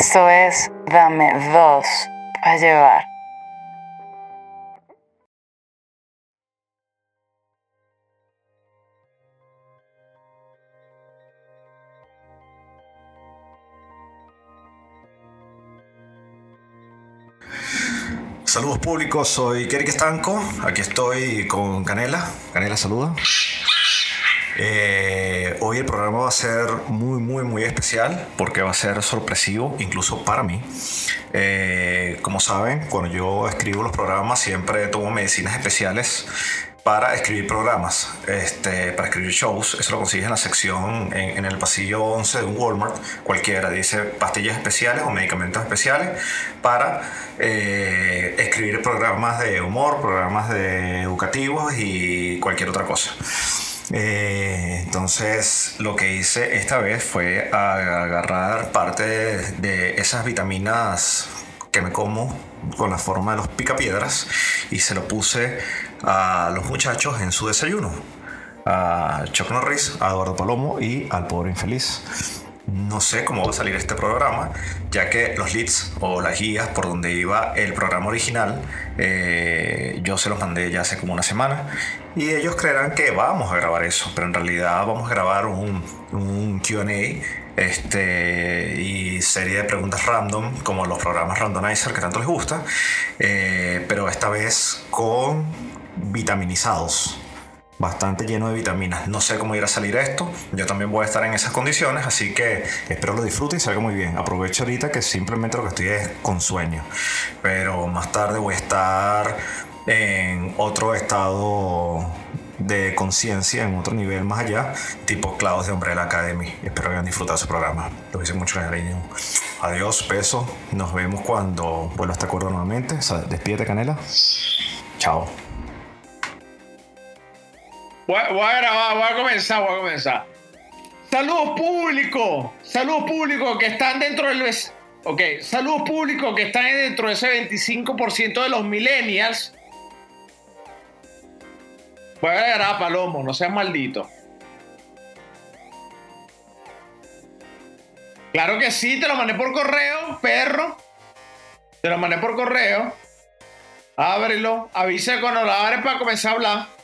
Esto es Dame dos para llevar. Saludos públicos, soy Kerik Estanco, aquí estoy con Canela. Canela, saluda. Eh, hoy el programa va a ser muy, muy, muy especial porque va a ser sorpresivo, incluso para mí. Eh, como saben, cuando yo escribo los programas siempre tomo medicinas especiales para escribir programas, este, para escribir shows. Eso lo consigues en la sección, en, el pasillo 11 de un Walmart, cualquiera. Dice pastillas especiales o medicamentos especiales para eh, escribir programas de humor, programas de educativos y cualquier otra cosa. Eh, entonces lo que hice esta vez fue agarrar parte de esas vitaminas que me como con la forma de los picapiedras y se lo puse a los muchachos en su desayuno. A Chuck Norris, a Eduardo Palomo y al pobre infeliz. No sé cómo va a salir este programa, ya que los leads o las guías por donde iba el programa original, eh, yo se los mandé ya hace como una semana y ellos creerán que vamos a grabar eso, pero en realidad vamos a grabar un, QA este, y serie de preguntas random, como los programas randomizer que tanto les gusta, eh, pero esta vez con vitaminizados. Bastante lleno de vitaminas. No sé cómo irá a salir esto. Yo también voy a estar en esas condiciones, así que espero lo disfruten y salga muy bien. Aprovecho ahorita que simplemente lo que estoy es con sueño. Pero más tarde voy a estar en otro estado de conciencia en otro nivel más allá, tipo Clavos de Umbrella Academy. Espero que hayan disfrutado su programa. Lo hice mucho cariño. Adiós, peso. Nos vemos cuando vuelva a este acuerdo nuevamente. despídete, Canela. Chao. Voy a, grabar, voy a comenzar, voy a comenzar. Saludos público, saludos público que están dentro del... Ok, saludos público que están dentro de ese 25% de los millennials Voy a grabar Palomo, no seas maldito. Claro que sí, te lo mandé por correo, perro. Te lo mandé por correo. Ábrelo, avisa cuando lo abres para comenzar a hablar.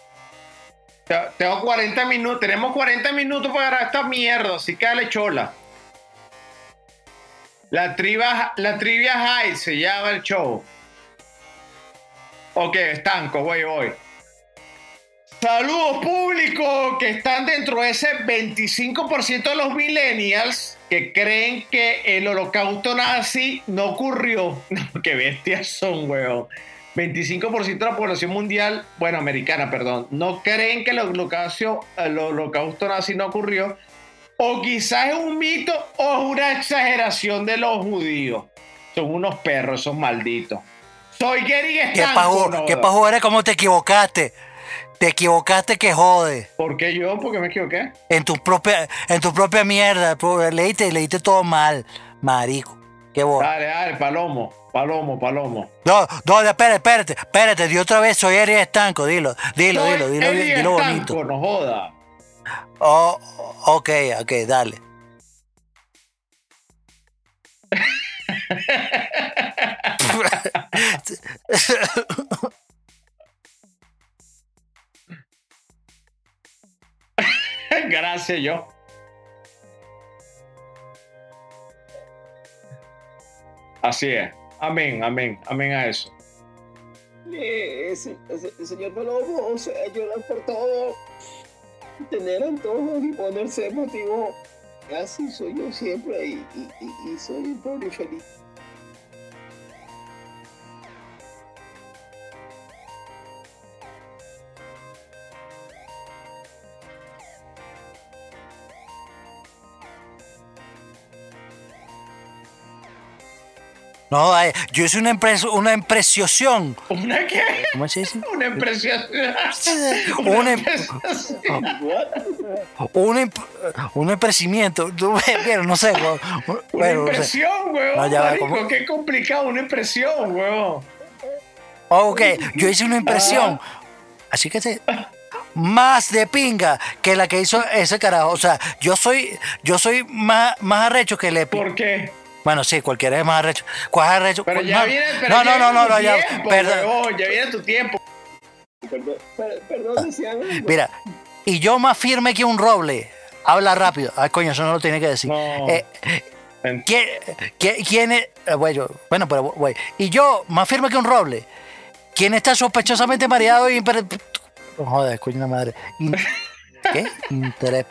Tengo 40 minutos, tenemos 40 minutos para grabar esta mierda, así que dale chola. La trivia, la trivia high se llama el show. Ok, estanco, voy, voy. Saludos público que están dentro de ese 25% de los millennials que creen que el holocausto nazi no ocurrió. qué bestias son, weón. 25% de la población mundial, bueno, americana, perdón, no creen que el holocausto, el holocausto nazi no ocurrió. O quizás es un mito o es una exageración de los judíos. Son unos perros, son malditos. Soy Gary ¿Qué pasó? ¿Qué pasó? ¿Cómo te equivocaste? Te equivocaste que jode. ¿Por qué yo? ¿Por qué me equivoqué? En tu propia, en tu propia mierda. Leíste, leíste todo mal, marico. Qué bueno. Dale, dale, palomo. Palomo, palomo. No, no, espérate, espérate, espérate, di otra vez, soy Eri Estanco, dilo, dilo, dilo, dilo, dilo, dilo bonito. no joda. Oh, ok, ok, dale. Gracias, yo. Así es. Amén, amén, amén a eso. Eh, señor Palomo, o sea, llorar por todo, tener antojos y ponerse emotivo, así soy yo siempre y, y soy un pobre feliz. No, yo hice una, impresión. ¿Una qué? ¿Cómo se dice? Una impresión. una un, un empresimiento. No sé. una impresión, weón. qué complicado, una impresión, weón. Ok, yo hice una impresión. Así que se más de pinga que la que hizo ese carajo. O sea, yo soy, yo soy más, más arrecho que le ¿Por qué? Bueno, sí, cualquiera es más arrecho. ¿Cuál es arrecho? Pero ya no, viene, pero no, ya no, no, no, ya. tiempo, perdón. huevón, ya viene tu tiempo. Perdón, per- perdón, decían algo. Mira, y yo más firme que un roble. Habla rápido. Ay, coño, eso no lo tiene que decir. No. Eh, ¿quién, quién- quién es? eh, bueno, pero, güey. Y yo, más firme que un roble. ¿Quién está sospechosamente mareado y... No joder, coño la madre. ¿Qué? Intrep...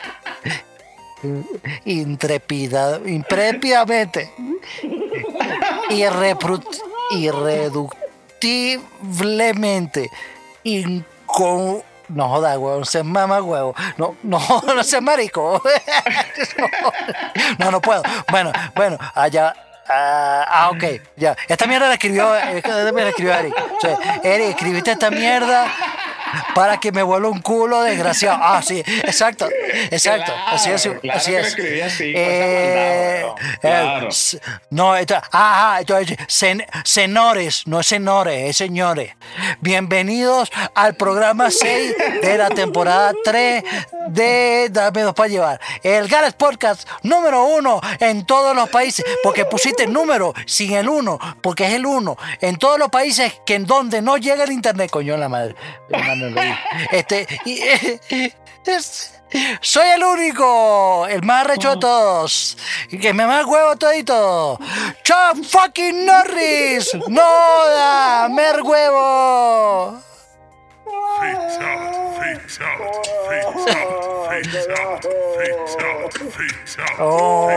Intrepida... Imprépidamente. Irrepru... Irreductiblemente. Incon... No joda, huevón, se mama huevo. No, no, no se marico. No, no puedo. Bueno, bueno, allá. Ah, ah, ok, ya. Esta mierda la escribió, esta mierda la escribió Eric. O sea, Eric, escribiste esta mierda para que me vuelva un culo desgraciado. Ah, sí, exacto, exacto. así es, Claro, claro así es. escribí así, Eh, eh, Claro. no, esto, ajá, esto es sen- senores, no es senores, es señores. Bienvenidos al programa 6 de la temporada 3 de Dame dos para llevar. El Gales Podcast número uno en todos los países, porque pusiste el número sin el uno, porque es el uno. En todos los países que en donde no llega el internet, coño la madre. Hermano, lo vi. Este, y, es- soy el único, el más arrecho de todos. Y que me más huevo todito. Chuck fucking Norris. No da, mer huevo. Oh.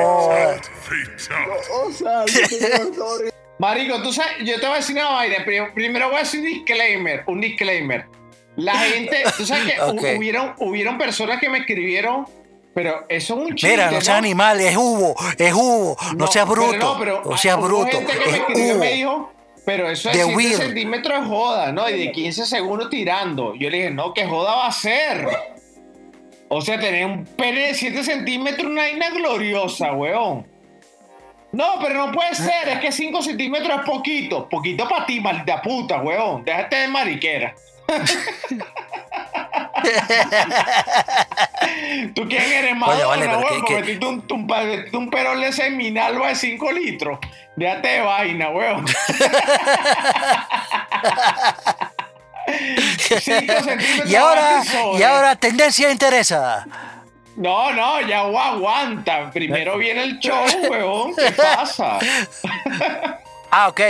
Marico, tú sabes, yo te voy a decir una vaina. Pri- Primero voy a decir un disclaimer, un disclaimer. La gente, tú sabes que hubieron, hubieron personas que me escribieron, pero eso es un chiste. Mira, no seas animal, es Hugo, es Hugo. No, seas pero bruto. No, pero No, seas hubo bruto. gente que me Es escribió me dijo, pero eso de The 7 Will. centímetros es joda, ¿no? Y de 15 segundos tirando. Yo le dije, no, ¿qué joda va a ser? O sea, tener un pene de 7 centímetros, una vaina gloriosa, weón. No, pero no puede ser, es que 5 centímetros es poquito. Poquito para ti, maldita puta, weón. Déjate de mariquera. ¿Tú quién eres, Madonna, vale, pero weón? que- Por que- metiste un, un, un perol de seminalba de 5 litros. Déjate de vaina, weón. 5 centímetros Y ahora, más y ahora, tendencia interesa. No, no, ya aguanta. Primero viene el show, weón. ¿Qué pasa? Ah, ok.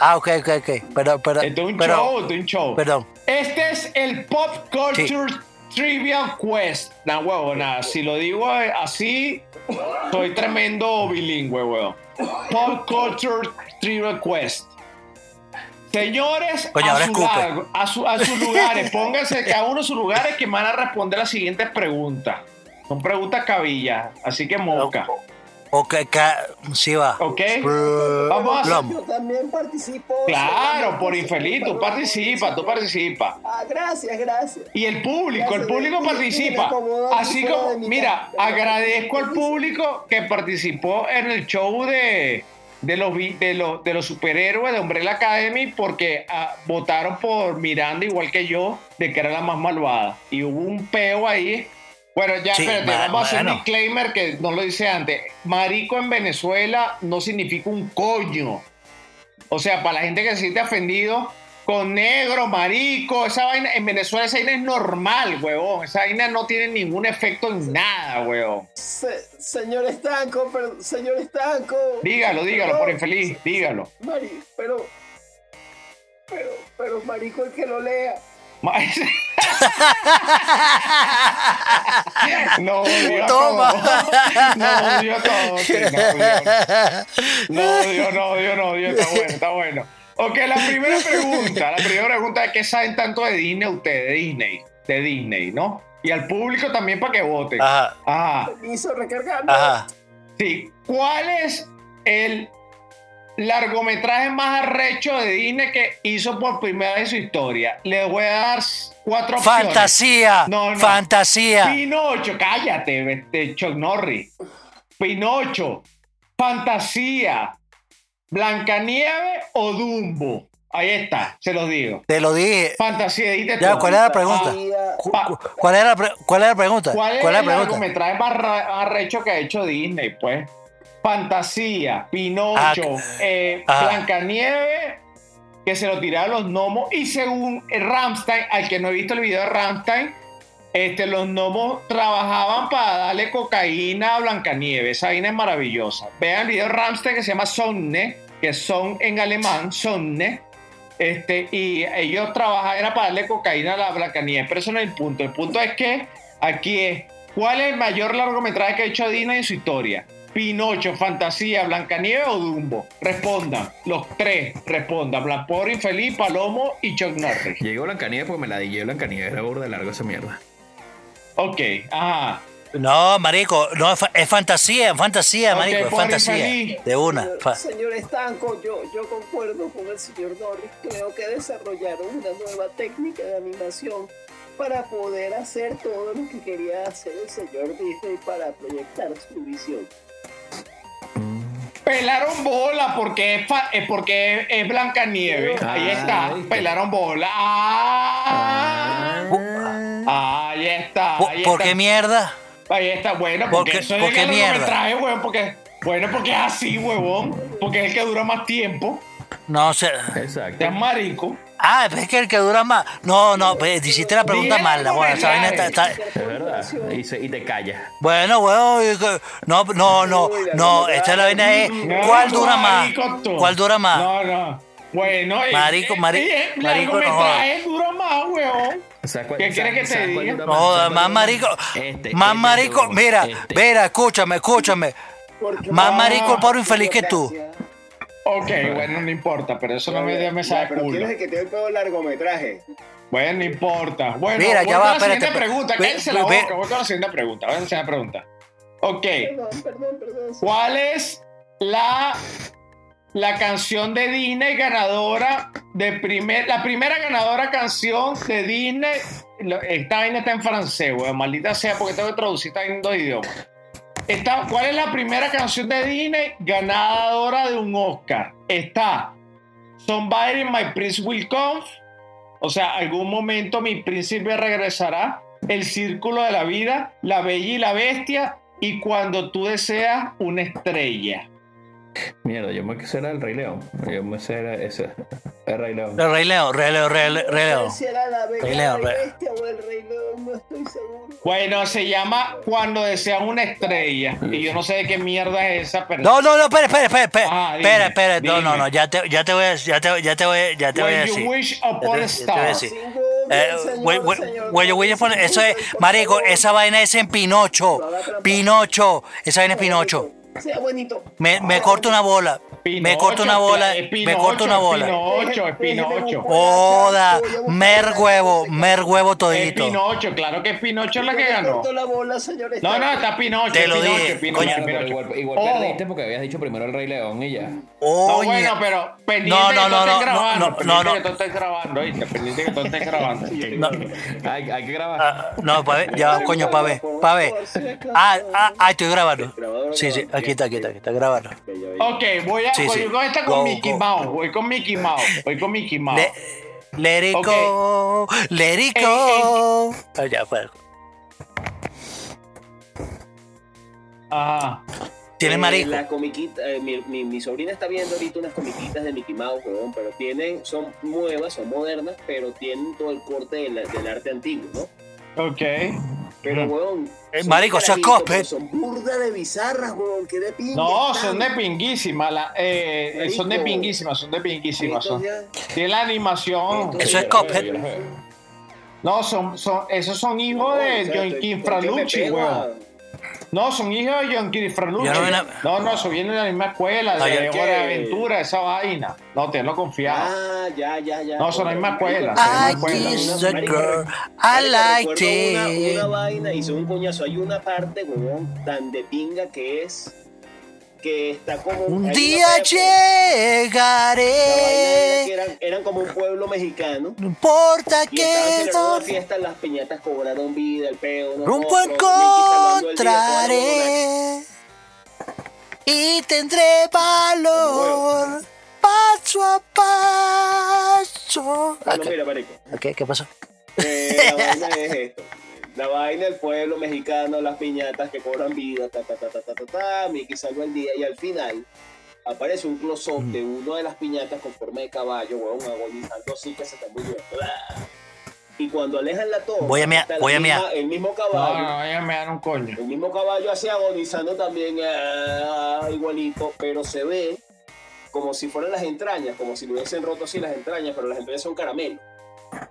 Ah, ok, ok, ok. Pero, pero, un pero, show, un show. Perdón. Este es el Pop Culture Trivial Quest. Nah, huevo, nada. Si lo digo eh, así, soy tremendo bilingüe, huevo. Pop Culture Trivial Quest. Señores, Coño, a, su a, su- a sus lugares, pónganse cada uno en sus lugares que van a responder las siguientes preguntas. Son preguntas cabillas, así que mosca. Ok, ca- sí va. ¿Ok? Vamos a hacer-. Yo también participo. Claro, por infeliz, tú participas, tú participas. Ah, gracias, gracias. Y el público, el público me participa. Así como, de mi mira, casa. agradezco al público que participó en el show de, de, los, vi- de, los, de los superhéroes de Umbrella Academy porque ah, votaron por Miranda igual que yo, de que era la más malvada. Y hubo un peo ahí. Bueno, ya, Sí, espérate, ma- vamos a hacer un disclaimer que no lo dice antes. Marico en Venezuela no significa un coño. O sea, para la gente que se siente ofendido con negro, marico, esa vaina, en Venezuela esa vaina es normal, huevón. Esa vaina no tiene ningún efecto en nada, huevón. Se- señor Estanco, pero, señor Estanco. Dígalo, dígalo, No, por infeliz, dígalo. Mari, pero. Pero, pero, marico, el que lo lea. No odio Toma. todo. No odio todo. sí, no odio. No odio, no odio, no odio. Está bueno, está bueno. Ok, la primera pregunta. La primera pregunta es: ¿qué saben tanto de Disney ustedes? De Disney. De Disney, ¿no? Y al público también para que voten. Ajá, Ajá. Permiso, recargando. ajá. Sí. ¿Cuál es el largometraje más arrecho de Disney que hizo por primera vez en su historia? Le voy a dar cuatro opciones. Fantasía, No, no. fantasía. Pinocho, cállate, este, Chuck Norris. Pinocho, Fantasía, Blancanieve o Dumbo. Ahí está, se los digo. Te lo dije. Fantasía, dijiste Ya, tú. ¿cuál era la pregunta? ¿Cuál era la, pre- cuál era la pregunta? ¿Cuál es ¿Cuál era el la pregunta? largometraje más ra- más arrecho que ha hecho Disney, pues? Fantasía, Pinocho, Ah, eh, ah. Blancanieves, que se lo tiraron los gnomos. Y según Ramstein, al que no he visto el video de Ramstein, este, los gnomos trabajaban para darle cocaína a Blancanieves. Esa vaina es maravillosa. Vean el video de Ramstein que se llama Sonne, que son en alemán, Sonne. Este, y ellos trabajaban, era para darle cocaína a la Blancanieves, pero eso no es el punto. El punto es que aquí es, ¿cuál es el mayor largometraje que ha hecho Disney en su historia? Pinocho, Fantasía, Blancanieves o Dumbo. Respondan, los tres respondan. Blan Pobre Infeliz, Palomo y Chuck Norris. Llegó Blancanieves porque me la dije Blancanieves, era burda de largo esa mierda. Ok, ajá. No, marico, no, es, fa- es fantasía, es fantasía, marico, es fantasía. infeliz. De una. Señor, señor Estanco, yo, yo concuerdo con el señor Norris. Creo que desarrollaron una nueva técnica de animación para poder hacer todo lo que quería hacer el señor Disney para proyectar su visión. Pelaron bola porque es, fa- eh, porque es, es Blancanieves. Ah, Ahí está, ¿viste? pelaron bola. Ah, ahí está. ¿Por, Ahí por está. qué mierda? Ahí está, bueno, ¿Por porque qué- eso es por el qué mierda? largometraje, weón, porque, bueno, porque es así, huevón, porque es el que dura más tiempo, No sé. Exacto. es marico. Ah, es que el que dura más. No, no, pues, hiciste la pregunta Dije mal. la buena, esa vaina está- está- Es verdad. Y, se- y te callas. Bueno, bueno, no, no, no, no, esta es la vaina es, ¿cuál dura más? marico. ¿Cuál dura más? No, no. Bueno, Marico, y- mari- y el marico, no dura más, huevón. ¿Sabes cuál- ¿Qué quieres que te diga? No, ¿Sabes cuál más marico, Este, más este marico, mira, este. mira, escúchame, escúchame, Porque más Ah, marico el pobre infeliz que tú. Gracias. Ok, bueno, no importa, pero eso no me, me Ya, sabe pero culo. ¿quién es el que tiene el largometraje? Bueno, no importa. Bueno, Mira, voy ya con va, la siguiente espérate, pregunta. Cállense la boca. Voy con la siguiente pregunta. Voy con la siguiente pregunta. Ok. Perdón, perdón, perdón. ¿Cuál es la, la canción de Disney ganadora de primer, la primera ganadora canción de Disney? Esta vaina está en francés, weón. Maldita sea, porque tengo que traducir esta en dos idiomas. ¿Cuál es la primera canción de Disney ganadora de un Oscar? Está Somebody My Prince Will Come. O sea, algún momento mi príncipe regresará. El círculo de la vida, la bella y la bestia. Y cuando tú deseas una estrella. Mierda, yo me quisiera el Rey León. Yo me quisiera ese. El Rey León. El Rey León, Rey León, Rey León, Rey León. la Rey León, la Rey- Bestia o el Rey León, no estoy seguro. Bueno, se llama Cuando deseas una estrella. Y yo no sé de qué mierda es esa, pero. No, no, no, espera, espera, espera, espera, Ah, dime, espera, espera, no, no, no, ya te, ya te voy a, ya te, ya te voy, ya te voy a decir. you wish upon a star. decir. Eh, eso es, marico, esa vaina es en Pinocho, Pinocho, esa vaina es Pinocho. Sea bonito. Me, me corto una bola, me corto una bola, es me corto una bola. Pinocho, es Pinocho. Mer huevo, mer huevo Es todito. Pinocho, claro que es Pinocho la que ganó. corto la bola, No, no, está Pinocho. Te es lo Pinocho, dije, es Pinocho, coño. es Pero Pinocho. igual, igual Oh. perdiste porque habías dicho primero el Rey León y ya. No, Oye, bueno, pero pendiente No, no, que tú no, estés no, grabando. no, no, pendiente no. que tú estés grabando, ¿oíste? Pendiente que tú estés grabando. no, Hay, hay que grabar. ah, no, pa' ver, ya, coño, pa' ver, pa' ver. Ah, ah, ah, estoy grabando. Sí, sí, aquí está, aquí está, aquí está grabando. Ok, voy a Sí, voy sí. con esta con Go, Mickey go. Mouse. Voy con Mickey Mouse. Voy con Mickey Mouse. Le, let it Ok. go, let it go. Ah, ya, pues. Ajá. Tienes Eh, marico. La comiquita, eh, mi, mi, mi sobrina está viendo ahorita unas comiquitas de Mickey Mouse, weón, pero tienen, son nuevas, son modernas, pero tienen todo el corte de la- del arte antiguo, ¿no? Ok. Pero, weón. Eh, son marico, eso es cosplay. Son burda de bizarras, weón, que de pinga No, están. son de pinguísimas. la- eh, Marico. son de pinguísimas, son de pinguísimas. Son. Entonces, Tiene la animación. Eso es Cuphead. No, son, son, esos son hijos de John ¿por King Fralucci, weón. No, son hijos de John King Fralucci. Yo no No, no, eso viene de la misma escuela, Ah, de Hora de Aventura, esa vaina. No, tenlo confiado. Ah, ya, ya, ya. No, son la misma escuela. Son I kiss girl, I like recuerdo una, it. una vaina, hizo un coñazo. Hay una parte, weón, tan de pinga que es que está como Un día era llegaré, que eran, eran como un pueblo mexicano. no importa Y que una fiesta, las piñatas cobraron vida, el rumbo encontraré y tendré valor paso a paso. Bueno, Ok, mira, marico. ¿qué pasó? eh, la vaina es esto. La vaina del pueblo mexicano, las piñatas que cobran vida, ta, ta, ta, ta, ta, ta, ta, Mickey salva el día y al final aparece un close-up de una de las piñatas con forma de caballo, weón, agonizando así que se está muriendo. Y cuando alejan la toma, Voy a mear, voy a misma- mear. el mismo No, caballo. no, ella me dan un coño. El mismo caballo así agonizando también ah, igualito, pero se ve como si fueran las entrañas, como si le hubiesen roto así las entrañas, pero las entrañas son caramelo.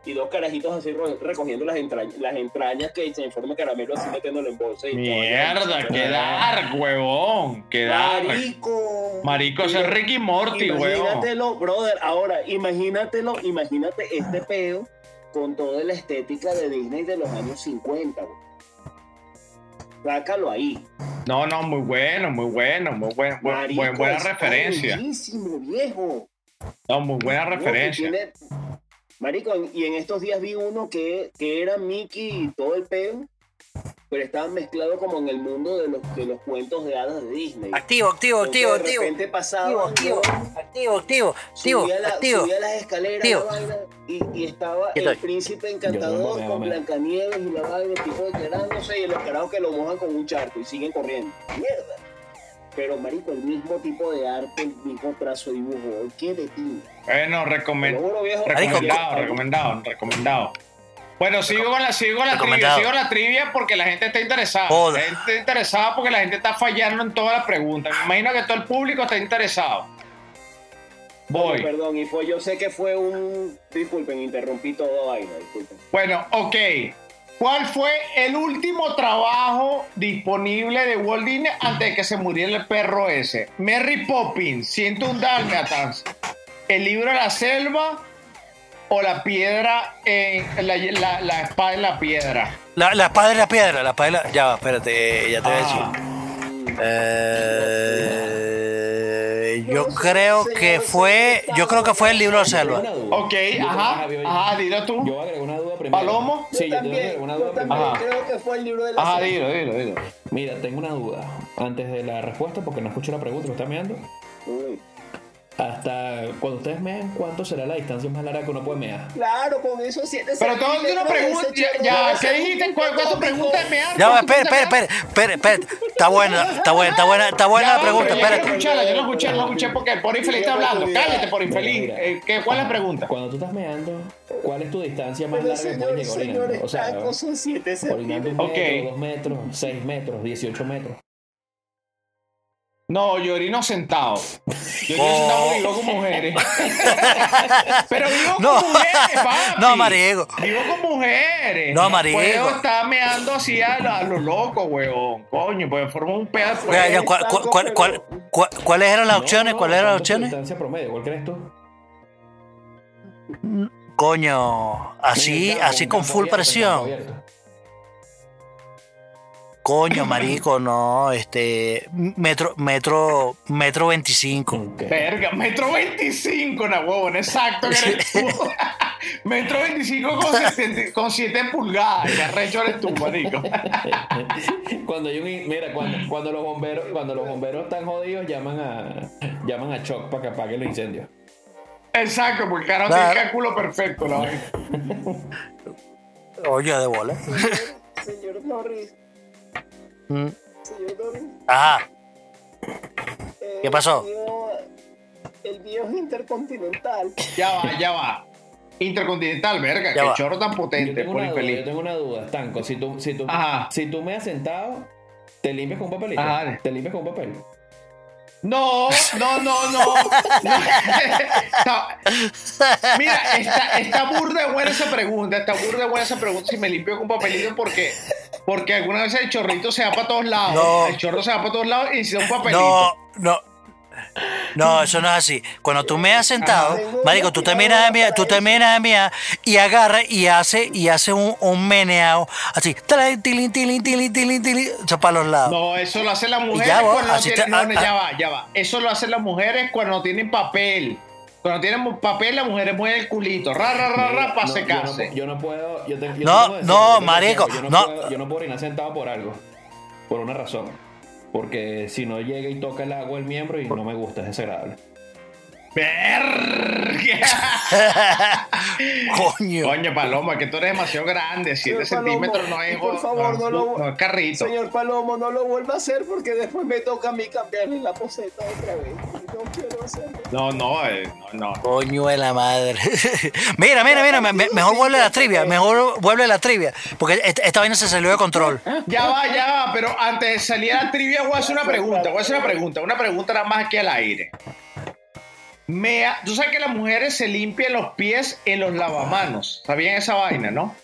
Y dos carajitos así recogiendo las entrañas, las entrañas que se en forma de caramelo así metiéndole en bolsa. y Mierda, qué dark, huevón. Qué. Marico. Marico, ese es Ricky Morty, huevón. Imagínatelo, brother. Ahora, imagínatelo, imagínate este peo con toda la estética de Disney de los años 50, güey. Sácalo ahí. No, no, muy bueno, muy bueno, muy buen, buen- Marico, buen- buena está referencia. Buenísimo, viejo. No, muy buena referencia. tiene- Marico, y en estos días vi uno que, que era Mickey y todo el peo, pero estaba mezclado como en el mundo de los, de los cuentos de hadas de Disney. Activo, activo, Entonces, activo, de activo. repente pasaba, Activo, activo, activo, activo, activo, subía, la- activo. subía las escaleras Activo. la vaina, y, y estaba ¿Qué el príncipe encantador no, con Blancanieves y la vaina, el tipo declarándose y los carajos que lo mojan con un charco y siguen corriendo. Mierda. Pero, marico, el mismo tipo de arte, el mismo trazo de dibujo. ¿Qué de ti? Bueno, recomend- juro, recomendado, recomendado, recomendado. Bueno, sigo con la, sigo con la trivia, sigo con la trivia porque la gente está interesada. La gente está interesada porque la gente está fallando en todas las preguntas. Me imagino que todo el público está interesado. Voy. Perdón, y fue, yo sé que fue un. Disculpen, interrumpí toda vaina, disculpen. Bueno, ok. ¿Cuál fue el último trabajo disponible de Walt Disney antes de que se muriera el perro ese? Mary Poppins, 101 Dálmatas, El libro de la selva o la piedra en la, la- la espada en la piedra. La, la espada de la piedra, la espada de la... Ya va, espérate, ya te voy a decir. Ah, Eh, yo creo que fue, yo creo que fue el libro de selva. Ok, Yo- ajá, ajá, dilo tú. Yo agrego una duda primero. ¿Palomo? Sí, yo, también, una yo duda también primero. Ajá. creo que fue el libro de la Ajá, selva. dilo, dilo, dilo. Mira, tengo una duda. Antes de la respuesta, porque no escucho la pregunta, me está mirando. Hasta cuando ustedes mean, ¿cuánto será la distancia más larga que uno puede mear? Claro, con eso siete Pero todo es una pregunta. Ya, ya, ¿qué dijiste? ¿Cuál fue tu pregunta de mear? Ya va, ¿Cuál fue tu espera, espera, espera, espera, espera. Está buena, está buena, está buena, está buena Ya la pregunta, pero yo espérate. escucharla, yo no escuché, no escuché porque por infeliz está hablando. Cállate, por infeliz. Mira, mira. Eh, ¿qué, ¿Cuál es la pregunta? Cuando tú estás meando, ¿cuál es tu distancia más Pero larga que puedes llegar señores, orinando? O sea, son siete orinando un centímetros. metro, Ok. dos metros, seis metros, 18 metros. No, yo orino sentado. Yo orino sentado porque vivo con mujeres. Pero vivo No. con mujeres, papi. No, marico. Vivo con mujeres. No, marico. Puedo estar meando así a lo, a lo loco, huevón. Coño, pues forma un pedazo. Ya, ¿cuál- cuál- cuál- cuál- cuál- ¿Cuáles eran las No, opciones? no, ¿Cuáles eran las ¿cuánto es tu opciones? distancia promedio? ¿Cuál crees tú? Coño, así, así con full abierto, presión. Coño, marico, no, este, metro, metro, metro veinticinco. Ok. Verga, metro 25, na huevón, exacto que eres tú. metro 25 con 7, con siete pulgadas. Que arrecho eres tú, marico. cuando hay un, mira, cuando, cuando los bomberos, cuando los bomberos están jodidos, llaman a llaman a Choc para que apague los incendios. Exacto, porque carajo Claro. tiene cálculo perfecto, la. Oye, de bola. Señor Norris, Mm, señor. Ajá, eh, ¿Qué pasó? El mío, el mío es intercontinental. Ya va, ya va. Intercontinental, verga, Ya que va. chorro tan potente, por yo tengo una duda, Stanco. Si tú, si tú, Ajá. si tú me has sentado, ¿te limpias con un papelito? Ajá. ¿Te limpias con un papel? No, no, no, no. Mira, está, está burda de buena esa pregunta, está burda de buena esa pregunta si me limpio con papelito porque porque alguna vez el chorrito se va para todos lados. No. El chorro se va para todos lados y necesita un papelito. no, no. No, eso no es así. Cuando tú me has sentado, marico, tú terminas de mirar, tú terminas de mirar y agarra y hace y hace un, un meneado así, tilín, tilín, tilín, tilín, tilín, tilín, o sea, para los lados. No, eso lo hacen las mujeres ya, vos, cuando no tienen. te- no, ah, ah. ya va, ya va. Eso lo hacen las mujeres cuando no tienen papel. Cuando tienen papel, las mujeres mueven el culito. Ra, ra, ra, ra, para No, secarse. Yo no, yo no puedo. Yo te- yo No, no, marico, Yo no, no. Puedo, yo no puedo orinar sentado por algo. Por una razón. Porque si no llega y toca el agua el miembro y no me gusta, es desagradable. Verga. Coño. Coño, Paloma, que tú eres demasiado grande. 7 Señor Palomo, centímetros no es, por favor, no lo- no es carrito. Señor Palomo, no lo vuelva a hacer porque después me toca a mí cambiarle la poseta otra vez. No quiero hacerlo. No, no, eh, no, no. Coño de la madre. mira, mira, mira, me- me- mejor vuelve la trivia, mejor vuelve la trivia, porque esta, esta vaina se salió de control. Ya va, ya va, pero antes de salir a la trivia voy a hacer una pregunta, voy a hacer una pregunta, una pregunta nada más aquí al aire. Me ha- Tú sabes que las mujeres se limpian los pies en los lavamanos, ¿sabían esa vaina, no?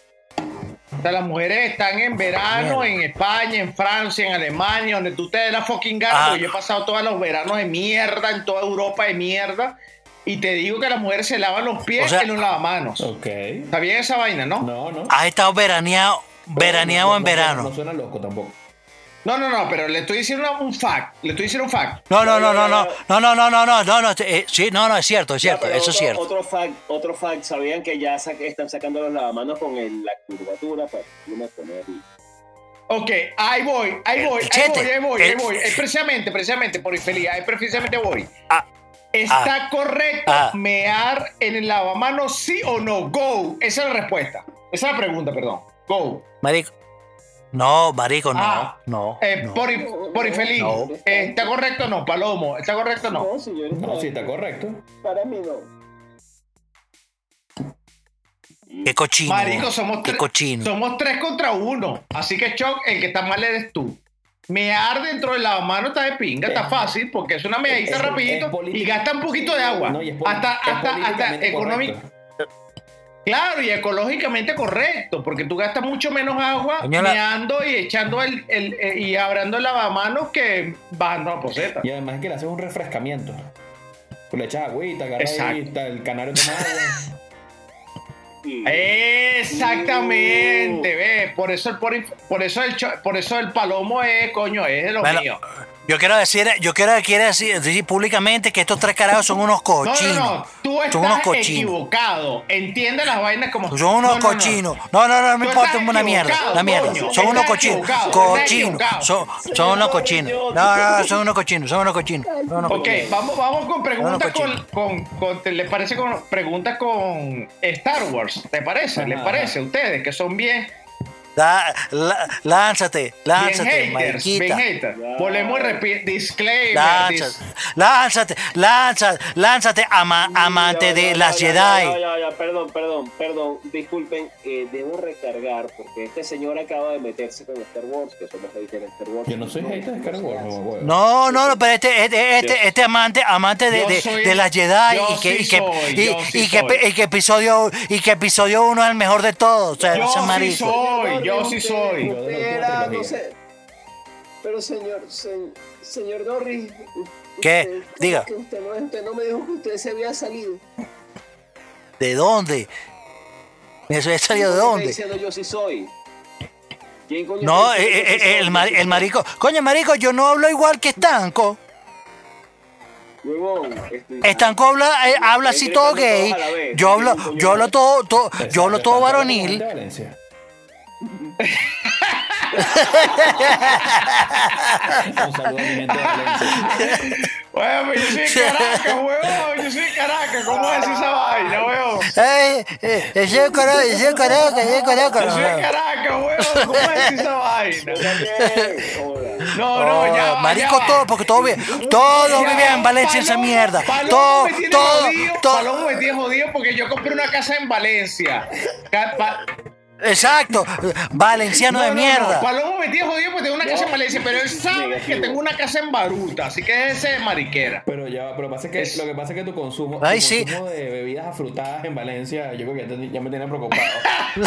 O sea, las mujeres están en verano en España, en Francia, en Alemania, donde tú te des la fucking gana, Ah. porque yo he pasado todos los veranos de mierda, en toda Europa de mierda, y te digo que las mujeres se lavan los pies O sea- en los lavamanos. Ok. ¿Sabían esa vaina, no? No, no. Has estado veraneado, veraneado No, en no verano. No suena loco tampoco. No, no, no, pero le estoy diciendo un fact, le estoy diciendo un fact. No, no, no, no, no, no, no, no, no, no, no, no, eh, sí, no, no, es cierto, es cierto, Ya, eso es cierto. Otro fact, otro fact, ¿sabían que ya sa- están sacando los lavamanos con el- la curvatura para uno poner y- Ok, ahí voy, ahí voy, ahí voy, ahí voy, ahí voy. Es precisamente, precisamente, por infeliz, ahí precisamente voy. Ah, ¿Está correcto ah. mear en el lavamanos, sí o no? Go. Esa es la respuesta. Esa es la pregunta, perdón. Go. Marico. No, marico, no, Ah, no. Eh, no. por, in- por infeliz. No. Eh, ¿Está correcto o no? Palomo, ¿está correcto o no? No, señor. No, sí, está correcto. Para mí no. Qué cochino. Marico, somos Qué tres. cochino. Somos tres contra uno. Así que, Choc, el que está mal eres tú. Mear dentro del lavamanos está de pinga, está fácil, porque es una meadita rapidito y gasta un poquito de agua. No, hasta es hasta, hasta económico. Claro, y ecológicamente correcto, porque tú gastas mucho menos agua la- meando y echando el, el- eh, y abriendo el lavamanos que bajando la poseta. Y además es que le haces un refrescamiento. Tú le echas agüita, está el canario toma agua. Exactamente, ve, por eso el por, por eso el cho- por eso el palomo es coño, es de lo Bueno, mío. Yo quiero decir, yo quiero, quiero decir, decir públicamente que estos tres carajos son unos No, cochinos. no, no, tú son unos estás cochinos. equivocado. Entiende las vainas como Son unos No, no, no. cochinos. No, no, no, no, me importa estás una mierda. Una mierda. coño. Son unos Estás cochinos. estás Cochinos. Son, son unos cochinos. No, no, no, son unos cochinos. Son unos cochinos. Son unos Ok, cochinos. vamos, vamos con preguntas con, con, con- ¿te- ¿les parece con preguntas con Star Wars? ¿Te parece? ¿Les parece a ustedes que son bien, La- lánzate, lánzate, mariquita. Bien haters. Volvemos y repito, disclaimer. Lánzate, dis- lánzate, lánzate, lánzate, ama- amante Ya, de ya, las Jedi. Ya, ya, ya, perdón, perdón, perdón. Disculpen, eh, debo recargar porque este señor acaba de meterse con Star Wars, que somos haters de Star Wars. Yo no soy hater de Star Wars, no. No, no, no, pero este, este, este, este amante, amante de, de, soy- de las Jedi y que, sí y que, soy, y, sí que, soy. y que episodio, y que episodio uno es el mejor de todos. O sea, Yo ese sí marico. Yo sí soy. No sé. Pero señor, se- señor Norris. u- ¿Qué? usted- Diga. que Usted no, usted no me dijo que usted se había salido. ¿De dónde? ¿Eso ha salido de ¿Cómo dónde? diciendo yo sí soy? ¿Quién coño No, eh, eh, eh, el, mari- el marico. Coño, marico, yo no hablo igual que Estanco. Huevón, estoy- Estanco habla, eh, habla así todo gay. Yo hablo, yo hablo todo, todo- yo hablo todo varonil. Un saludo a mi gente de Valencia. Bueno, pues yo soy Caracas, huevón. Yo soy Caracas. ¿Cómo es esa vaina, huevón? Eh, eh, ese es Caracas, ese es Caracas, ese es Caracas. Yo soy de Caracas, huevón. ¿Cómo es esa vaina? No, no, ya. Oh, va, marico, ya todo, porque todo bien, todo Ya vivía en Valencia esa Palomo- mierda. Palomo Todo, me tiene todo, jodido, todo. Palomo me tiene jodido porque yo compré una casa en Valencia. Pa- Exacto, valenciano No, de no, no, mierda. Palomo me tiene jodido porque tengo una casa en Valencia, pero él sabe que tengo una casa en Baruta, así que es ese de mariquera. Pero ya, pero pasa que, Es- lo que pasa es que tu consumo, tu Ay, sí. consumo de bebidas afrutadas en Valencia, yo creo que ya, te- ya me tiene preocupado. y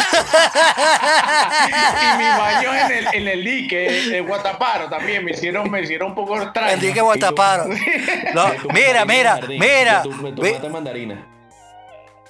mis baños en el, en el dique, en Guataparo también me hicieron, me hicieron un poco extraño. El dique Guataparo. Mira, mira, mira. tu Ve- mata mandarina.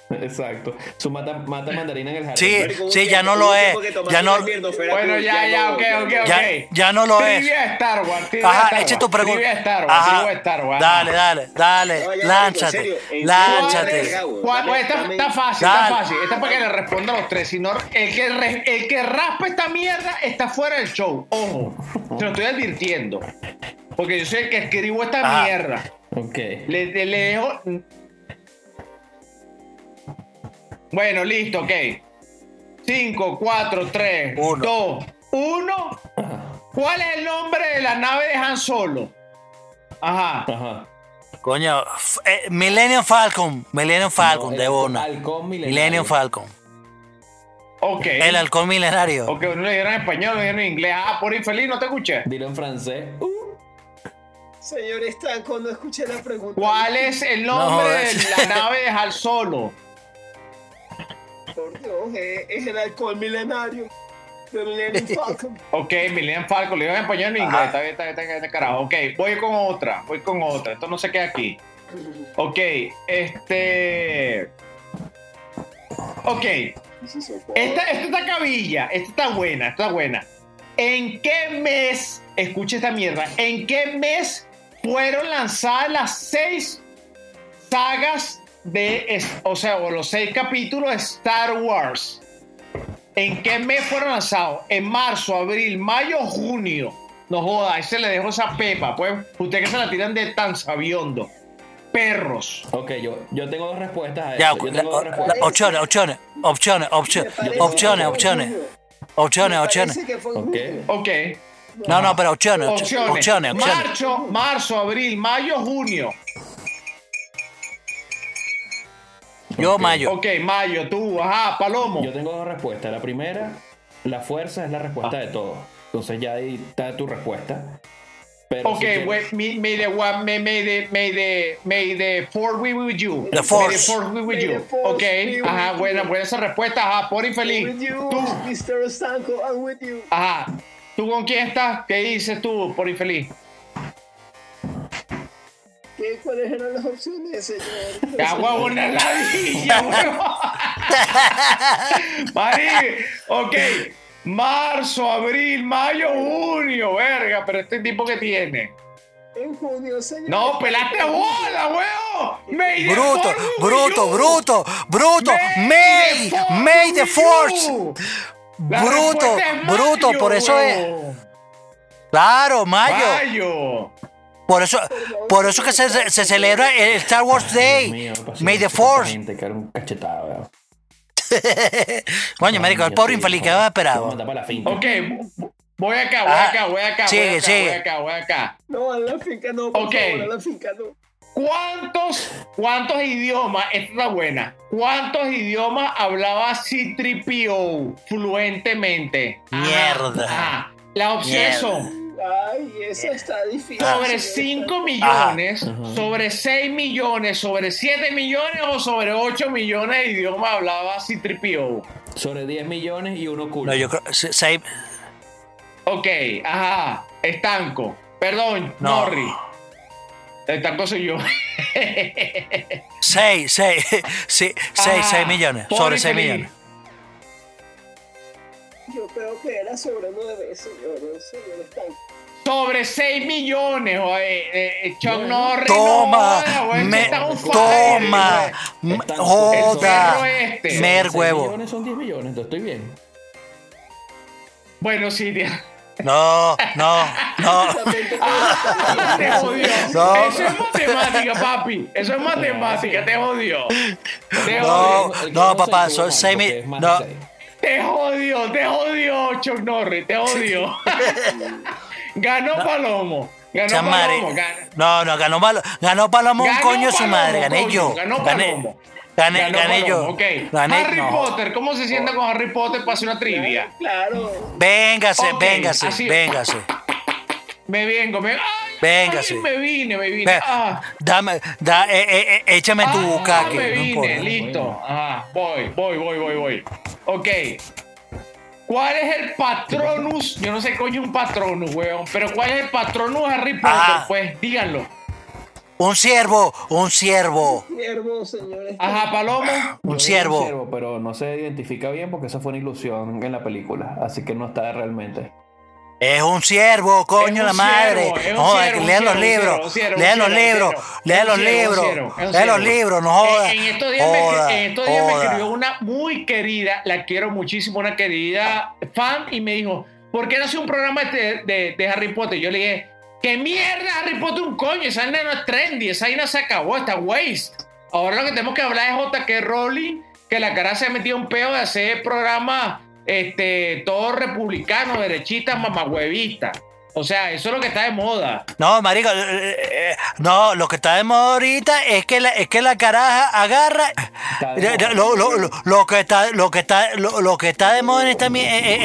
Exacto. Su mata, mata mandarina en el jardín. Sí, sí, ya no lo es. Ya no, Bueno, ya, ya, ok, ok, ok. ya, ya no lo es. Trivia Star Wars, Ajá, Wars, tu pregunta. Trivia Star Wars, Ajá. trivia Star Wars. Dale, dale, dale. No, ya, marico, en Lánzate, serio, en serio, lánzate. verga, güey. ¿Cuál- Dame- pues está, fácil, está fácil. Esta es para que le responda a los tres. Si no, el que, re- el que raspa esta mierda está fuera del show. Ojo, se lo estoy advirtiendo. Porque yo soy el que escribo esta mierda. Ok. Le dejo. Bueno, listo, ok. 5, 4, 3, Uno. 2, 1. ¿Cuál es el nombre de la nave de Han Solo? Ajá. Ajá. Coño, eh, Millennium Falcon. Millennium Falcon, No, de halcón milenario. Millennium Falcon. Ok. El halcón milenario. Ok, no le dieron en español, no le dieron en inglés. Ah, por infeliz, no te escuché. Dilo en francés. Uh, Señor Estanco, no escuché la pregunta. ¿Cuál es el nombre No, de la nave de Han Solo? Por Dios, es, es el alcohol milenario de Millennium Falcon. Ok, Millennium Falcon, le dieron en español o en inglés. Está bien, está bien, está bien, carajo. Ok, voy con otra, voy con otra. Esto no se queda aquí. Ok, este. Ok, esta, esta está cabilla, esta está buena, esta está buena. ¿En qué mes, escucha esta mierda, en qué mes fueron lanzadas las seis sagas de, o sea, o los seis capítulos de Star Wars? ¿En qué mes fueron lanzados? En marzo, abril, mayo, junio. No joda, ahí se le dejó esa pepa, pues. Usted que se la tiran de tan sabiondo. Perros. ok, yo, yo tengo dos respuestas a Ya, eso. Yo la- tengo dos la- respuestas. opciones, opciones, opciones, opciones, opciones, opciones, opciones, opciones. Ok. No, no, pero opciones, Opciones. opciones, opciones. Marzo, marzo, abril, mayo, junio. Yo, mayo. Ok, mayo, tú, ajá, Palomo. Yo tengo dos respuestas. La primera, la fuerza es la respuesta de todo. Entonces ya ahí está tu respuesta. Pero Ok, si quieres- we- may, may the one, may, may the, may the, may the force be with you. The force. May the force be with May you. Ok, with ajá, you. buena, buena esa respuesta, ajá, por With infeliz. you, Tú, Mr. Estanco, I'm with you. ajá, ¿tú con quién estás? ¿Qué dices tú, por infeliz? ¿Qué, ¿Cuáles eran las opciones, señor? ¡Qué agua una ladilla, huevón! Marí, ok. Marzo, abril, mayo, junio, verga, pero este tipo que tiene. En junio, señor. No, pelaste bola, huevón. May the Bruto, bruto, you. bruto, bruto. May, may the force. La Bruto, bruto, por eso es. Claro, mayo. Mayo. Por eso, por eso que se, se- celebra el Star Wars Day. mío, me pasó May the Force. gente que era un cachetado. Coño, marico, el pobre infeliz que va Te voy a esperado. la. Ok, voy acá, voy Ajá. acá, voy acá, Sigue, voy acá, sigue. voy acá, voy acá. No, a la finca no, por Ok. favor, a la finca no. ¿Cuántos, cuántos idiomas, esta está buena, cuántos idiomas hablaba C-3PO fluentemente? Ajá, Mierda. ajá. Las opciones Mierda. son Ay, esa está difícil. sobre señor 5 Estanco. millones, Ajá. sobre 6 millones, sobre 7 millones o sobre 8 millones de idiomas hablaba C-3PO. Sobre 10 millones y uno culo. No, yo creo. se- se- Ok, ajá, estanco. Perdón, No. Norri. Estanco soy yo. Seis, seis, sí, seis, Ah, seis millones. pobre Sobre seis infeliz. millones. Yo creo que era sobre nueve, señor, señor Estanco. Sobre 6 millones, oye, eh, eh, Chuck Bueno. Norris. Toma, no, güey, me- fire, toma, güey. Están- joda, este. mer 6 huevo. millones son 10 millones, entonces estoy bien. Bueno, sí, tía. No, no, no. te jodió. No. Eso es matemática, papi. Eso es matemática, te jodió. Te No, jodió. No, papá, son mal, seis porque mil- es más no. Te jodió, te jodió, Chuck Norris, te jodió. Ganó Palomo. Ganó Chamare. Palomo. Ganó. No, no, ganó Palomo, ganó Palomo un coño su Palomo, madre, gané coño, yo. ganó Gané, Palomo. gané, Ganó gané yo. Palomo. Gané, Harry no. Potter, ¿cómo se siente con Harry Potter para hacer una trivia? Claro. Véngase, véngase, así- véngase. Me vengo, me. Véngase. ay, me vine, me vine. Ah. Dame, da, eh, eh, eh, échame tu Ah, bucaque, me vine, listo. Ajá, voy, voy, voy, voy, voy. Ok. ¿Cuál es el patronus? Yo no sé coño un patronus, weón. Pero ¿cuál es el patronus de Harry Potter? Ah. Pues díganlo. Un ciervo, un ciervo, Siervo, señor Estanco. Ajá, Palomo. un digo un pero no se identifica bien porque eso fue una ilusión en la película, así que no está realmente. Es un ciervo, coño la madre. No, lean los libros, lean los libros, lean los libros, lean los libros, no jodas. En, estos días, me, Joda, en estos días me joda. escribió una muy querida, la quiero muchísimo, una querida fan, y me dijo, ¿por qué no hace un programa de, de- de Harry Potter? Yo le dije, ¿qué mierda Harry Potter un coño? Esa no es trendy, esa vaina se acabó, está waste. Ahora lo que tenemos que hablar es J.K. Rowling que la cara se ha metido un peo de hacer programas este, todos republicanos, derechistas, mamagüevistas. O sea, eso es lo que está de moda. No, marico, eh, eh, no, lo que está de moda ahorita es que la, es que la caraja agarra eh, lo, lo- lo- lo que está lo que está lo, lo que está de moda en esta eh,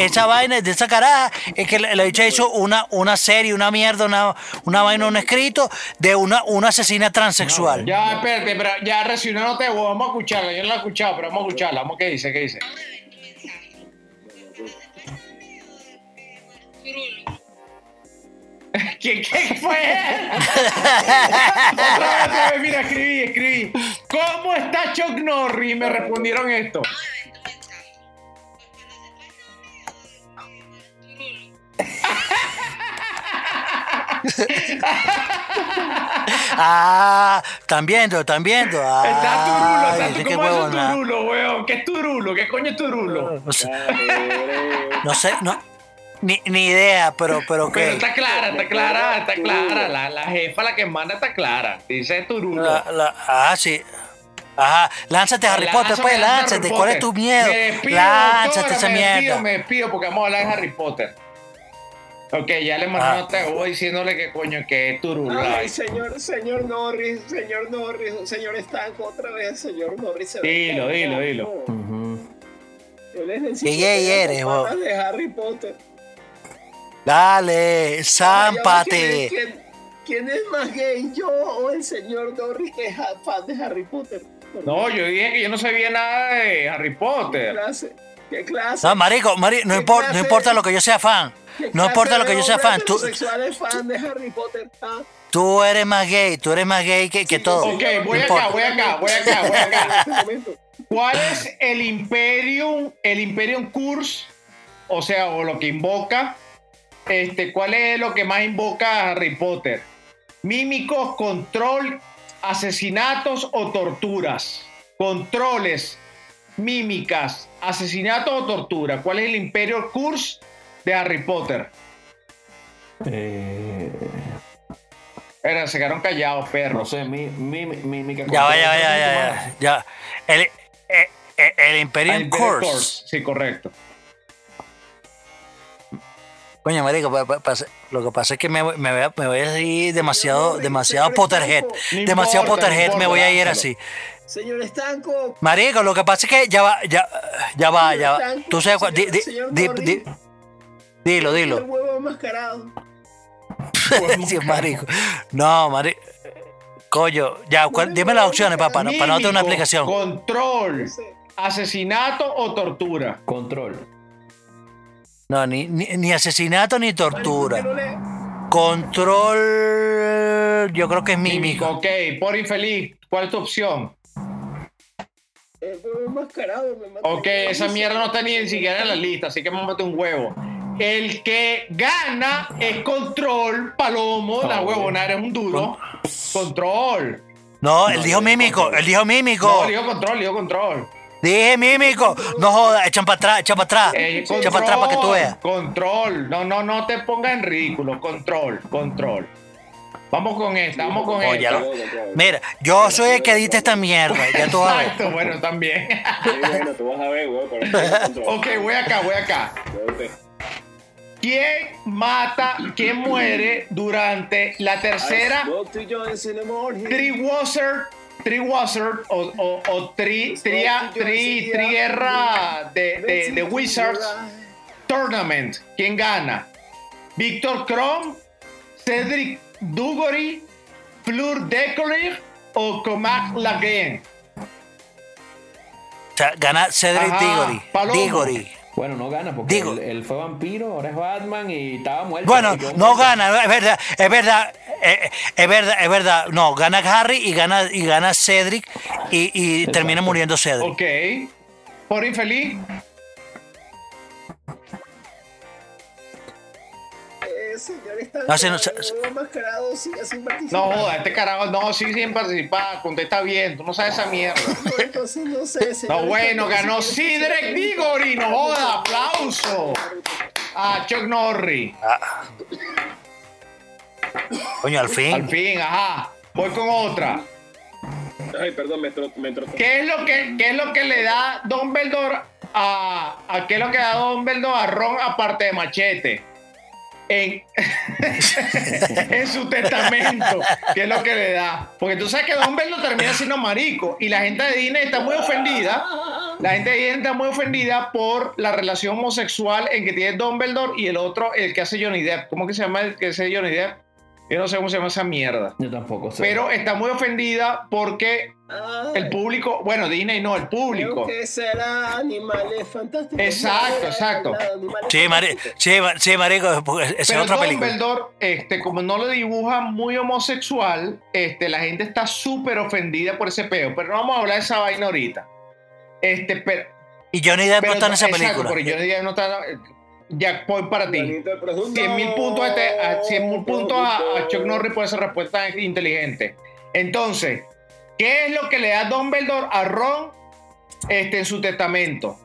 eh, esa vaina de esa caraja es que la, bicha hizo una una serie, una mierda, una, una vaina, un escrito de una una asesina transexual. Ya, espérate, pero ya nota de voz. Vamos a escucharla. Yo no la he escuchado, pero vamos a escucharla. Vamos, ¿qué dice? ¿Qué dice? ¿Qué, qué fue? otra vez, otra vez, mira, escribí, escribí. ¿Cómo está Chuck Norris? Me respondieron esto. Ah, están viendo, están viendo. Está Turulo, está qué ¿Cómo es. Turulo, weón? ¿Qué es Turulo? ¿Qué coño es Turulo? No sé, no, ni, ni idea, pero, pero Pero está clara, está clara, está clara. La, la jefa, la que manda, está clara. Dice Turulo. La- la- ah, sí. Ajá, lánzate Harry Potter, Lánzame, pues, lánzate. ¿Cuál es tu miedo? Me despido, Lánzate doctora, esa me despido, mierda. me despido porque vamos a hablar de Harry Potter. Ok, ya le mandé Ah. nota voz diciéndole que coño que es Turulo. Ay, señor, señor Norris, señor Norris, señor Estanco, otra vez, señor Norris. se Dilo, dilo, dilo. Ujú. Yo les necesito Qué eres, vos. de Harry Potter. Dale, zámpate. ¿quién, es- quién- quién es más gay, yo o el señor Norris que es fan de Harry Potter? No, yo dije que yo no sabía nada de Harry ¿Qué Potter. clase? ¿Qué clase? No, marico, marico, no, ¿Qué importa, no clase- importa lo que yo sea fan. ¿Qué No importa lo que yo sea fan. Tú, fan de Harry Potter? Ah, tú eres más gay, tú eres más gay que, que sí, todo. Ok, voy No acá, importa. voy acá, voy acá, voy acá. ¿Cuál es el Imperium, el Imperium Curse? O sea, o lo que invoca. Este, ¿cuál es lo que más invoca a Harry Potter? Mímicos, control, asesinatos o torturas. Controles, mímicas, asesinatos o tortura. ¿Cuál es el Imperium Curse de Harry Potter? Eh, Era, se quedaron callados, no perros. sé, mi, mi, mi, mi, Ya va, ya va, ya ya ya. El, eh, eh, el Imperium Ah, Imperium Course. Sí, correcto. Coño, marico, pa- pa- pasa- lo que pasa es que me, voy- me voy a, me voy a ir demasiado, demasiado Potterhead. No Demasiado importa, no Potterhead, me voy a ir así. Señor Estanco, Marico, lo que pasa es que ya va, ya, ya va, ya va. Tú sabes cuál. di- di- señor di- Norris. di- Dilo, el dilo. huevo enmascarado. Sí, marico. No, marico. Coño, ya, ¿cuál- dime las opciones, papá, no, para no tener una explicación. Control, asesinato o tortura. Control. No, ni, ni, ni asesinato ni ¿Por qué no tortura. Control. Yo creo que es mímico. Ok, por infeliz, ¿cuál es tu opción? Enmascarado me. Ok, esa mierda no está ni siquiera en la lista, así que vamos a meter un huevo. El que gana es control, palomo, la huevonara es un duro. Control. No, él dijo mímico, él dijo mímico. No, digo control, digo control. Dije mímico. No jodas, echan para atrás, echan para atrás. Eh, Echa para atrás para que tú veas. Control. No, no, no te pongas en ridículo. Control, control. Vamos con esta, vamos con Oye, esta. lo- Mira, yo soy el que edita esta mierda, ya tú sabes. Exacto, bueno, también. Sí, bueno, tú vas a ver, control. ok, voy acá, voy acá. ¿Quién mata, quién muere durante la tercera I spoke Triwasser, Triwasser o, o, o tri, tria, tri, tri guerra de, de, de Wizards Tournament? ¿Quién gana? ¿Víctor Krom, Cedric Dugory, Fleur Decolir o Comac Laguerre? O sea, gana Cedric Ajá, Diggory. Bueno, no gana porque Digo- él, él fue vampiro, ahora es Batman y estaba muerto. Bueno, no gana, es verdad, es verdad, eh, es verdad, es verdad. No, gana Harry y gana, y gana Cedric y, y termina muriendo Cedric. Ok. ¿Por infeliz? Señor Estanco, No, se- no, el se- huevo enmascarado sigue sin participar. No, joda, este carajo, no, sigue sin participar, contesta bien, tú no sabes esa mierda. No, entonces no sé, señor No, bueno, ganó si quiere- Cedric Diggory, no joda, aplauso. Ah, Chuck Norris. Coño, al fin. Al fin, ajá. Voy con otra. Ay, perdón, me, tro- me trotó. ¿Qué es lo que, qué es lo que le da Dumbledore a, a qué es lo que da Dumbledore a Ron aparte de machete? En, su testamento, ¿qué es lo que le da? Porque tú sabes que Dumbledore termina siendo marico y la gente de Disney está muy ofendida. La gente de Disney está muy ofendida por la relación homosexual en que tiene Dumbledore y el otro, el que hace Johnny Depp. ¿Cómo que se llama el que hace Johnny Depp? Yo no sé cómo se llama esa mierda. Yo tampoco sé. Pero está muy ofendida porque el público, bueno, Disney no, el público. Creo que será animales fantásticos. Exacto, exacto. Animales Sí, mari- fantásticos. sí, ma- sí, marico, es Pero otra película. Dumbledore, este, como no lo dibuja muy homosexual, este, la gente está súper ofendida por ese peo. Pero no vamos a hablar de esa vaina ahorita. Este, pero, Y Johnny Depp no está en esa exacto, película. porque Johnny Depp no está. Jack Point para ti. Manito de profundo. 100 mil puntos, a este- a 100 mil puntos a, a Chuck Norris por esa respuesta inteligente. Entonces, ¿qué es lo que le da Dumbledore a Ron este, en su testamento?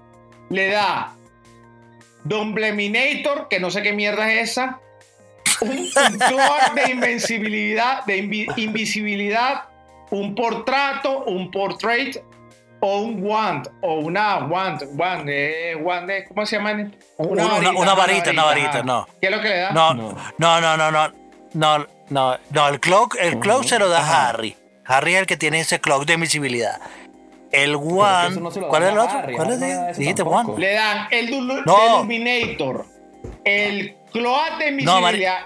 Le da Dumbleminator, que no sé qué mierda es esa, un, cloak de invencibilidad, de invi- invisibilidad, un portrato, un portrait o un wand o una wand, wand, eh, wand eh, ¿cómo se llama? Una- una- una varita, una varita, no. ¿Qué es lo que le da? No, No. no, no, no, no, no, no, no, el cloak, el cloak se lo da Ajá. Harry. Harry es el que tiene ese cloak de invisibilidad. El One, no ¿cuál es el otro? Harry, ¿Cuál es? Dijiste. One. Le dan el No. Illuminator, el cloak de No,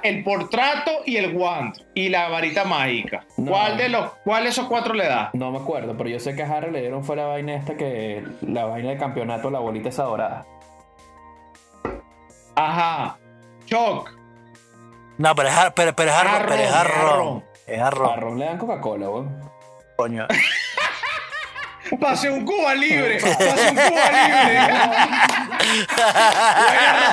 el portrato y el wand y la varita mágica. No. ¿Cuál de los cuál de esos cuatro le da? No me acuerdo, pero yo sé que a Harry le dieron fue la vaina esta que. La vaina de campeonato, la bolita esa dorada. Ajá. Choc. No, pero es pero, pero es Jarrón, pero es. Jarrón. Es A Jarrón, Ron le dan Coca-Cola, weón. coño. Pase un Cuba libre. Pase un Cuba libre.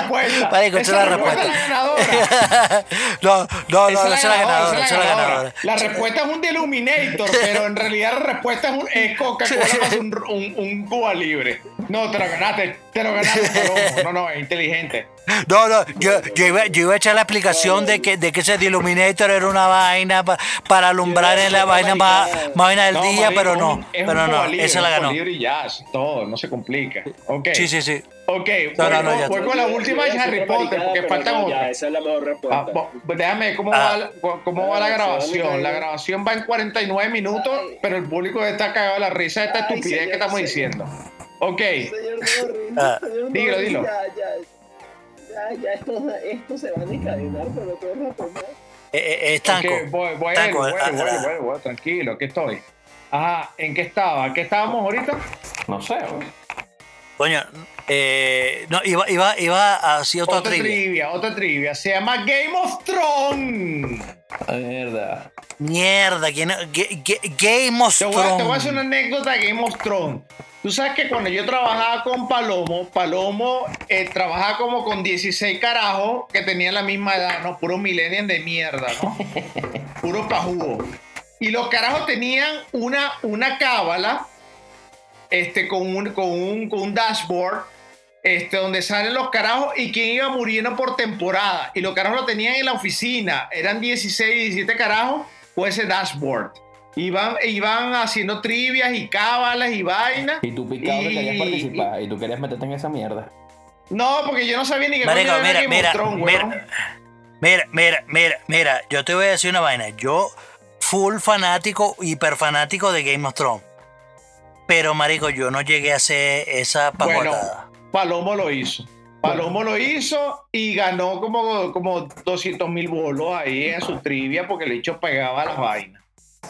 Buena respuesta. Es la respuesta. No, no, no, esa es la ganadora, la ganadora. La respuesta es un Deluminator, pero en realidad la respuesta es, un, es Coca-Cola más un, un, un Cuba libre. No, te lo ganaste, te lo ganaste, Palomo. No, no, es inteligente. No, no, yo, yo, iba, yo iba a echar la explicación de que, de que ese Illuminator era una vaina pa- para alumbrar en la vaina más, más vaina del No, día, marico, pero no, es pero no, libre, esa la ganó. libre y es todo, no se complica. Ok. Sí, sí, sí. Ok, No, voy, no, no, voy con la última de Harry Potter, porque faltan otras. Esa es la mejor Ah, respuesta. bo- déjame cómo, Ah. va, la, cómo va la Ah, grabación. La grabación va en 49 minutos, Ay. pero el público está cagado de la risa de esta Ay, estupidez señor, que estamos señor. diciendo. Ok, Señor Norris, Ah. señor Dilo, Norris, dilo. Ya, ya, ya, ya esto, esto se va a encadenar, pero todo el rato más. Eh, estanco. ok, voy, voy, Estanco, voy, voy, voy, voy, tranquilo, aquí estoy. Ajá, ¿en qué estaba? ¿Qué estábamos ahorita? No sé. Coño, eh, no, iba, iba, iba a hacer otra Otra trivia. trivia, otra trivia. Se llama Game of Thrones. Mierda. Mierda, ¿quién, Ga- Ga- Game of a, te voy a Thrones. hacer una anécdota de Game of Thrones. Tú sabes que cuando yo trabajaba con Palomo, Palomo eh, trabajaba como con 16 carajos que tenían la misma edad, ¿no? Puros millennials de mierda, ¿no? Puros pajugo. Y los carajos tenían una, una cábala este, con, un, con, un, con un dashboard este, donde salen los carajos y quién iba muriendo por temporada. Y los carajos lo tenían en la oficina. Eran 16, 17 carajos con ese dashboard. Iban, iban haciendo trivias y cábalas y vainas. Y tú picado que querías Y- participar y tú querías meterte en esa mierda. No, porque yo no sabía ni qué Marico, coño era mira, Game of mira, Thrones, mira, mira, mira, mira, mira, yo te voy a decir una vaina. Yo, full fanático, hiper fanático de Game of Thrones. Pero, marico, yo no llegué a hacer esa Bueno, pagotada. Palomo lo hizo. Palomo lo hizo y ganó como, como 200 mil bolos ahí en su trivia porque el hecho pegaba las vainas.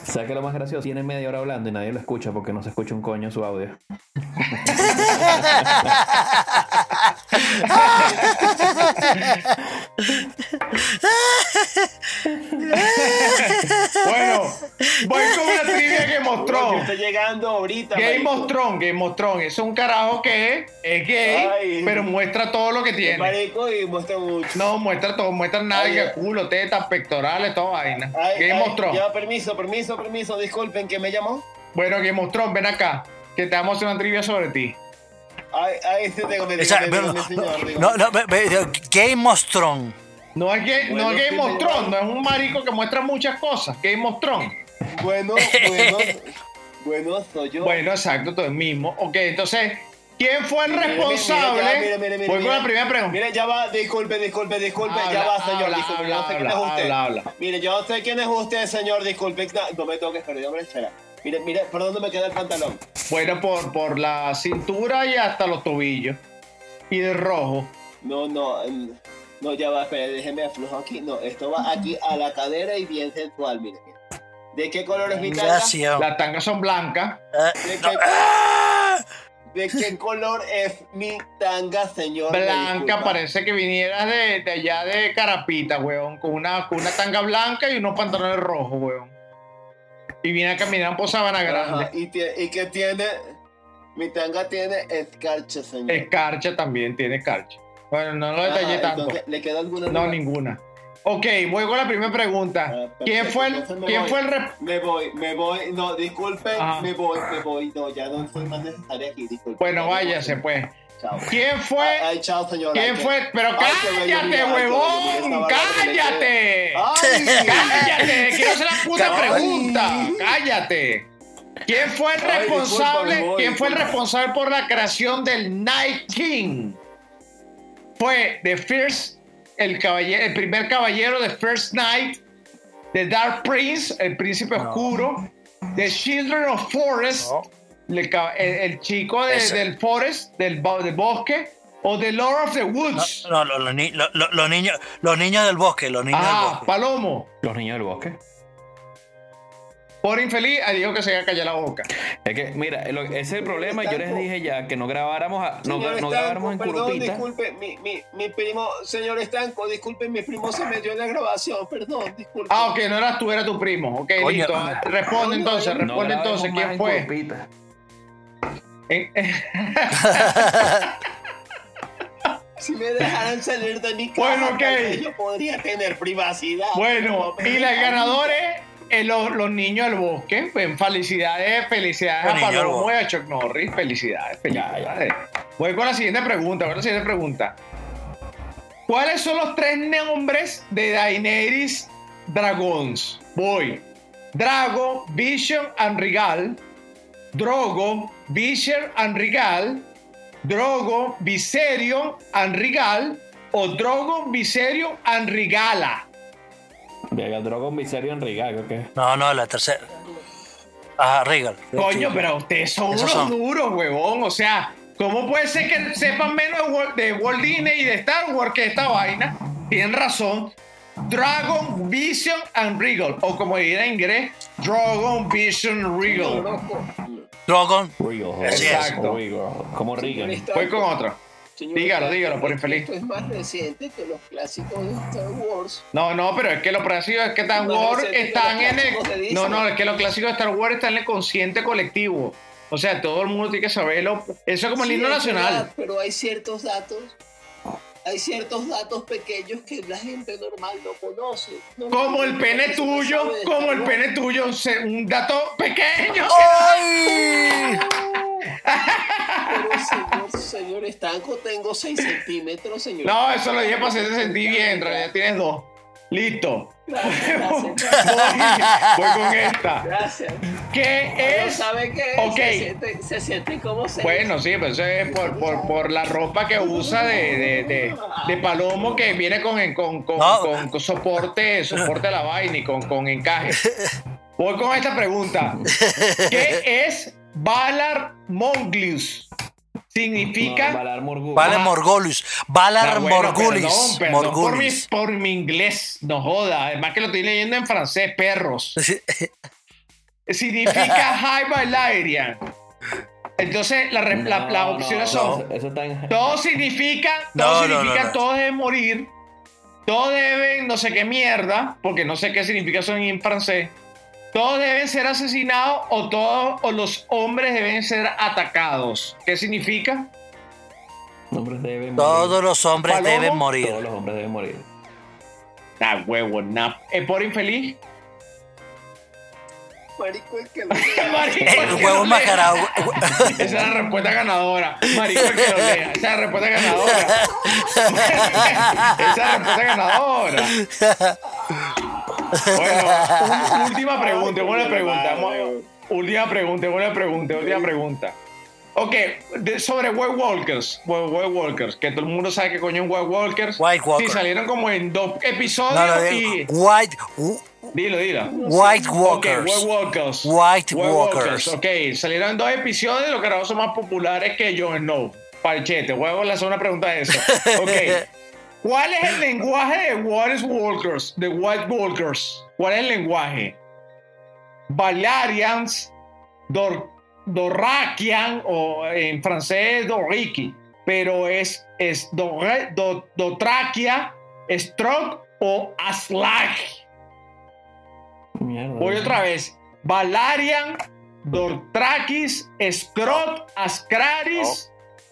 ¿Sabes qué lo más gracioso? Tiene media hora hablando y nadie lo escucha porque no se escucha un coño su audio. Bueno, voy con una trivia que Yo mostró. estoy llegando ahorita. Game marico. of Thrones, Game of Thrones. Es un carajo que es gay, Ay. pero muestra todo lo que tiene. Marico y muestra mucho. No, muestra todo, muestra nalga, culo, tetas, pectorales, toda vaina. Ay, Game ay, of Thrones. Ya, permiso, permiso, permiso. Disculpen, ¿quién me llamó? Bueno, Game of Thrones, ven acá, que te vamos a hacer una trivia sobre ti. Ay, ay, sí, tengo, me pero me señor, no, no, Game of Thrones. No es, que, no es Game of. Thrones, no es un marico que muestra muchas cosas. Game of Thrones. Bueno, bueno. Bueno, soy yo. Bueno, exacto, tú mismo. Ok, entonces, ¿quién fue el responsable? mire, mire, mire, Voy con la primera pregunta. Mire, ya va, disculpe, disculpe, disculpe, Habla, ya va, señor, habla, disculpe, habla, yo sé quién es habla, usted. habla, habla. Mire, yo sé quién es usted, señor, disculpe, no, no me toques, pero yo me espera. Mire, mire, ¿por dónde me queda el pantalón? Bueno, por, por la cintura y hasta los tobillos. Y de rojo. No, no, no, ya va, espera, déjeme aflojo aquí. No, esto va aquí a la cadera y bien sensual, mire, mire. ¿De qué color es mi tanga? Gracias. Las tangas son blancas. ¿De qué, ¿De qué color es mi tanga, señor? Blanca, parece que vinieras de, de allá de Carapita, weón. Con una, con una tanga blanca y unos pantalones rojos, weón. Y viene a caminar por Sabana Grande. Ajá, y, y que tiene. Mi tanga tiene escarcha, señor. Escarcha también tiene escarcha. Bueno, no lo detallé Ajá, tanto. ¿Le queda alguna No, ninguna. Ok, voy con la primera pregunta. Ah, ¿Quién fue el, quién voy. fue el rep- Me voy, me voy. No, disculpe, me voy, me voy. No, ya no soy más necesaria aquí, disculpe. Bueno, váyase, pues. Chao. ¿Quién fue? Ay, chao, señor. ¿Quién fue? Pero Ay, cállate, huevón. me Cállate. Ay, Cállate. Quiero hacer la puta Ay. pregunta. Cállate. ¿Quién fue el responsable? disculpa, me voy, ¿Quién fue el responsable por la creación del Night King? Fue The First, el, caballero, el primer caballero de First Night, The Dark Prince, el príncipe oscuro, The Children of Forest, No. el, ca- el- el chico de- del Forest, del, bo- del bosque, o The Lord of the Woods. No, no, los, ni- lo- lo- los niños, los niños del bosque, los niños del ah, bosque. Palomo. Los niños del bosque. Por infeliz, ah, dijo que se iba a callar la boca. Es que, mira, lo- ese es el problema. Yo les dije ya que no grabáramos, a- no, Señor no Estanco, grabáramos en perdón, Curupita. disculpe, mi, mi, mi primo, señor Estanco, disculpe, mi primo se metió en la grabación, perdón, disculpe. Ah, ok, no eras tú, era tu primo. Ok, Coño. listo. Responde No, entonces, responde entonces, ¿quién en fue? Curupita. En- Si me dejaran salir de mi casa, Bueno, ok. tal vez yo podría tener privacidad. bueno, y los dejan. Eh, los, los niños del bosque. Pues, felicidades, felicidades Los a Palomo y bosque. a Chuck Norris. Felicidades, felicidades. Voy con la siguiente pregunta, con la siguiente pregunta. ¿Cuáles son los tres nombres de Daenerys Dragons? Voy. Drago, Vision and Regal. Drogo, Vision and Regal. Drogo, Viserion and Regal. O Drogo, Viserion and Regala. Vega Drogon Miserio en Riga, creo que. No, no, la tercera. Ajá, Regal. Coño, pero ustedes son Esos unos son. duros, huevón. O sea, ¿cómo puede ser que sepan menos de Walt, Disney y de Star Wars que esta vaina? Tienen razón. Dragon, Vision and Regal. O como diría en inglés, Dragon, Vision, Regal. Loco. Drogon. Regal. Así es. Exacto. Regal. Como Regal. Voy con otro. Señor Dígalo, dígalo, por infeliz. Esto es más reciente que los clásicos de Star Wars. No, no, pero es que los clásicos es que Star Wars están en el. No, no, es que los clásicos de Star Wars están en el consciente colectivo. O sea, todo el mundo tiene que saberlo. Eso es como el himno nacional. verdad, pero hay ciertos datos, hay ciertos datos pequeños que la gente normal no conoce. No, Como el pene tuyo, como Star el pene tuyo, un dato pequeño. ¡Ay! Pero señor, señor Estanco, tengo 6 centímetros, señor. No, eso lo dije para hacerte sentir bien, en realidad tienes dos. Listo. Voy, con esta. Gracias. ¿Qué Pero es? sabe que Ok. se, siente, se siente como se Bueno, sí, pero eso es por, por, por la ropa que usa de, de, de, de palomo que viene con, con, con, No. con- con soporte, soporte a la vaina y con, con encaje. Voy con esta pregunta. ¿Qué es Valar Monglius? Significa... No, Valar Morgul. Vale Ajá. Morgolus. Valar Ah, bueno, Morgulis. Perdón, perdón por, mi, Morgulis. por mi inglés, no joda. Además que lo estoy leyendo en francés, perros. Significa High Valerian. Entonces, la, re- la- No, las opciones no, son: Eso, eso está en. todo significa, todo no, significa, no, no. todos deben morir, todos deben no sé qué mierda, porque no sé qué significa eso en francés. Todos deben ser asesinados o todos o los hombres deben ser atacados. ¿Qué significa? Hombres deben morir. Todos los hombres Palomo. deben Todos morir. los hombres deben morir. Ah, huevo, nah. ¿Es por infeliz? Marico, el que lo Marico, Eh, el huevo lo lea. mascarado. Esa es la respuesta ganadora. Marico, el que lo lea. Esa es la respuesta ganadora. Esa es la respuesta ganadora. Bueno, última pregunta, buena pregunta. Última pregunta, última pregunta, última pregunta. Ok, de- sobre White Walkers, White, White Walkers, que todo el mundo sabe que coño es White Walkers. White Walker. Sí, salieron como en dos episodios No, no, y... White, Dilo, dilo. White Walkers. White Walkers. White Walkers. Ok, salieron dos episodios, los carajos son más populares que Jon Snow. Parchete, voy a lanzar una pregunta de eso. Ok. ¿Cuál es el lenguaje de White Walkers? De White Walkers. ¿Cuál es el lenguaje? Valarians, Dor, Dorrakian, o en francés Dorriki, pero es, es Dorre- Do- Dotraquia, Stroke o Aslag. Mierda. Voy otra vez. Valarian, Dortrakis, Scrot, Ascraris.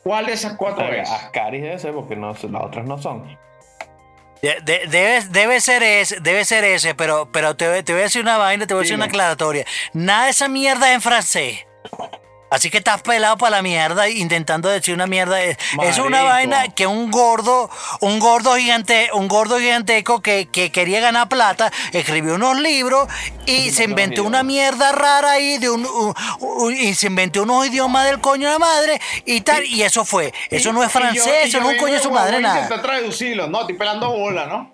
¿Cuál de esas cuatro Verga, es? Ascaris debe ser porque no, las otras no son. De- de- debe, debe ser ese, debe ser ese, pero, pero te, voy- te voy a decir una vaina, te voy a decir Dime. una aclaratoria. Nada de esa mierda en francés. Así que estás pelado para la mierda intentando decir una mierda. Es es una vaina que un gordo, un gordo gigante, un gordo giganteco que, que quería ganar plata, escribió unos libros y se inventó una mierda rara ahí de un, un- un- y se inventó unos idiomas del coño de la madre y tal, y eso fue. Eso no es yo- francés, eso yo no es un coño de su madre, nada. traducirlo, no, estoy pelando bola, ¿no?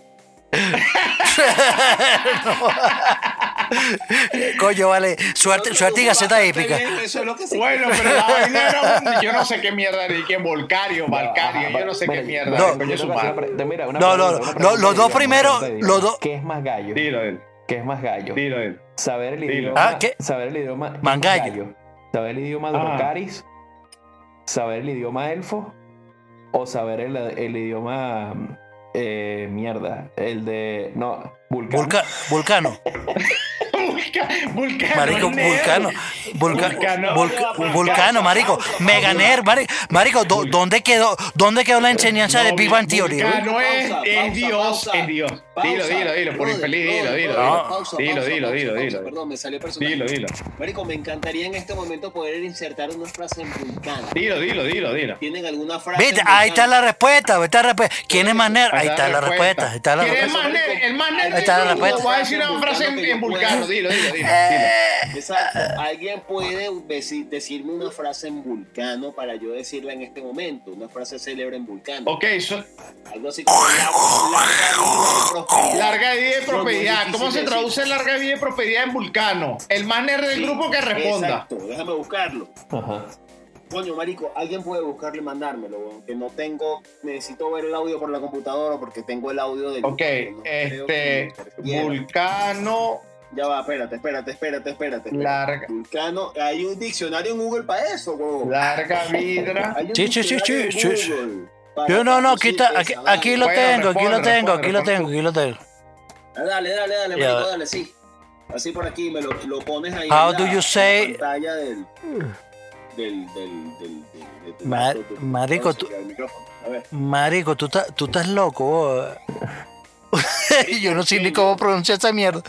Coño, vale. Suerte, suerte y gaceta épica. Eso es lo que se Bueno, pero la vaina era un- yo no sé qué mierda y que Volcario, Valcario, yo no sé qué mierda. No. coño, su madre. Mira, una No, no, pregunta, una no, los dos primeros, de los dos- ¿Qué es más gallo? Dilo él, ¿Qué es más gallo? dilo él. Saber el Dilo. idioma. Ah, ¿qué? Saber el idioma. ¿qué es Man más gallo. Saber el idioma de Ah. Orcaris. Saber el idioma elfo. O saber el, el idioma. eh, mierda. El de. No, vulcano. Vulca- vulcano. Vulca- Vulcano. Marico, vulcano. Vulca- Vulcano. vulca- vulcano, marico. Meganer, marico. Marico, ¿dó- ¿dónde quedó, ¿dónde quedó la enseñanza de No, Big Bang Theory? Vulcano es, Pausa, es pausa, Dios, pausa. es Dios. Pausa. Dilo, dilo, dilo, por infeliz, dilo, dilo. dilo. Dilo, dilo, dilo. Perdón, me salió personal. Dilo, dilo. Marico, me encantaría en este momento poder insertar una frase en vulcano. Dilo, dilo, dilo, dilo. ¿Tienen alguna frase? Viste, ahí está vulcano? la respuesta, ahí está la respuesta. ¿Quién es más nerd? Ahí está la respuesta, ahí está la ¿Quién es nerd? El más nerd. Ahí está la respuesta. Voy a decir una frase en, en vulcano. Dilo, dilo, dilo. Exacto. ¿Alguien puede deci- decirme una frase en vulcano para yo decirla en este momento? Una frase célebre en vulcano. Ok, so- Algo así como larga, vida y prosperidad. ¿Cómo se traduce larga vida y prosperidad en vulcano? El más nerd del Sí, grupo que responda. Exacto, déjame buscarlo. Ajá. Coño, marico, alguien puede buscarlo y mandármelo, weón, que no tengo, necesito ver el audio por la computadora porque tengo el audio del... Ok, no este. Vulcano. Ya va, espérate, espérate, espérate, espérate. Larga. Vulcano, hay un diccionario en Google para eso, weón. Larga un Sí, sí, sí, sí, sí, Yo no, no, aquí, está, aquí, aquí lo Bueno, tengo, aquí lo responde, tengo, aquí lo responde, tengo, aquí lo tengo. Ah, Dale, dale, dale, marico, dale, sí. Así por aquí, me lo, lo pones ahí How en do la, you say- en la pantalla del... Del, del, del, del, de tu Mar- laptop, de tu marico, tú-. Marico, tú, estás- tú estás loco. vos. Yo no sé ni cómo pronunciar esa mierda.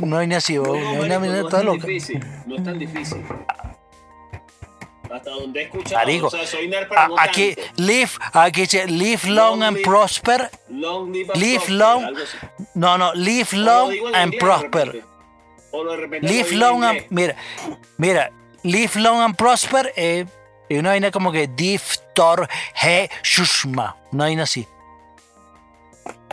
No hay ni así. No, marico, es tan loca. difícil, no es tan difícil. Hasta donde he escuchado, Marico, o sea, soy nerd, pero a- no aquí, tanto. live, aquí dice, live long Long and live- prosper. Long live and live prosper, long-. No, no, live long and prosper. O lo Live long and, mira, mira, live long and prosper eh, es una vaina como que diftor he shushma, una vaina así.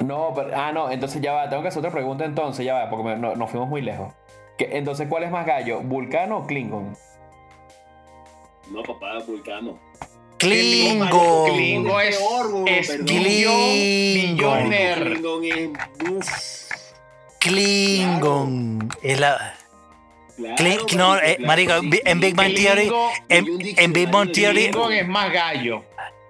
No, pero, ah, no, entonces ya va, tengo que hacer otra pregunta entonces, ya va, porque me- no- nos fuimos muy lejos. ¿Qué- entonces, ¿cuál es más gallo? ¿Vulcano o Klingon? No, papá, vulcano. Klingon. Klingon es, es Klingon. Klingon es... Klingon. Es la. claro, Klin- no, eh, marico, sí. en Big Bang Theory, en, en Big Bang Theory, Klingon es más gallo.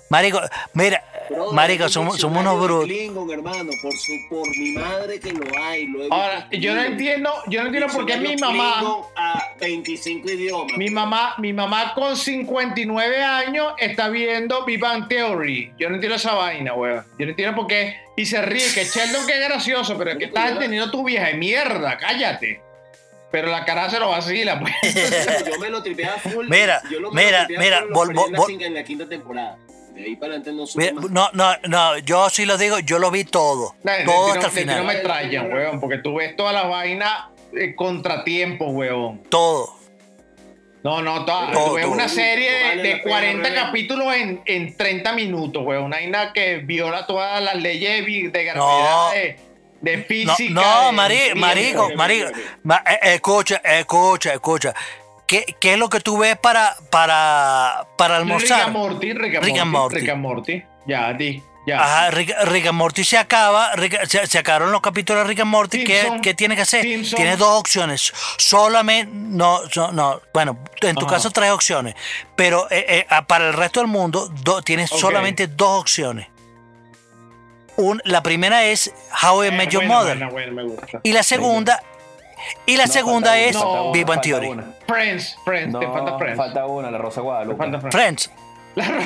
marico, mira, Un somos, somos unos brutos. Hermano, por, su, por mi madre que lo hay. Lo he Ahora, visto yo no entiendo, yo no entiendo por qué mi mamá, Klingon a 25 idiomas. mi mamá, mi mamá con 59 años está viendo Big Bang Theory. Yo no entiendo esa vaina, weón. Yo no entiendo por qué. Y se ríe, que Sheldon que es gracioso, pero es que estás entendiendo tu vieja de mierda, cállate. Pero la cara se lo vacila, pues. yo me lo tripeaba full. Mira, yo lo- mira, mira, vol- vol- cinca- en la quinta temporada. De ahí para adelante no supe Mira, más. no, no, no, yo sí lo digo, yo lo vi todo, de todo hasta no- el ti no final. me extrañan, weón, porque tú ves todas las vainas eh, contratiempos, weón. Todo. No, no, toda- Todo, una serie de, Vale de la pena 40 verla. capítulos en, en 30 minutos, weón. Una vaina que viola todas las leyes de gravedad, No. de, de No, física. no de marico, marico. Ma- eh, escucha, escucha, escucha. ¿Qué, ¿Qué es lo que tú ves para, para, para Rick almorzar? and Morty, Rick and Rick and Morty, Morty. Rick and Morty. Ya, di, ya. Ajá, Rick, Rick and Morty se acaba, Rick- se, se acabaron los capítulos de Rick and Morty. ¿Qué, qué tiene que hacer? Simpson. Tiene dos opciones. Solamente, no, no, no, bueno, en tu Ajá. caso tres opciones, pero eh, eh, ah, para el resto del mundo do- tienes solamente dos opciones. Un- la primera es How I Eh, Met Your Mother. buena, buena. Y la segunda, y la No, segunda falta es una, falta una, Big Bang Theory. una. Friends, Friends, No, te falta Friends. falta una, la Rosa Guadalupe. falta Friends. Friends.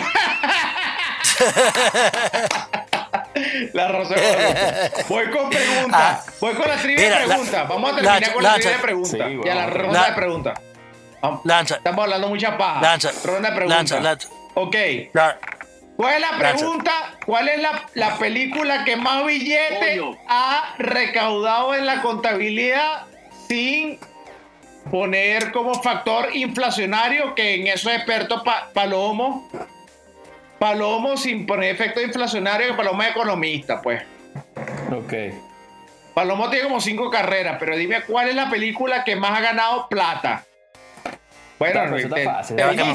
La rosa Guadalupe. Voy con preguntas. Voy con la trivia Mira, de la- preguntas. Vamos a terminar lanza- con la trivia de preguntas. Sí, ya la vamos. ronda La- de preguntas. Lanza, Estamos hablando mucha paja. lanza, Ronda de preguntas. lanza, lanza. Ok. La- ¿Cuál es la pregunta? ¿Cuál es la, la película que más billete ha recaudado en la contabilidad sin poner como factor inflacionario? Que en eso es experto Pa- Palomo. Palomo sin poner efecto inflacionario, que Palomo es economista, pues. Ok. Palomo tiene como cinco carreras, pero dime cuál es la película que más ha ganado plata. Bueno, Claro, eso está te, fácil. te que me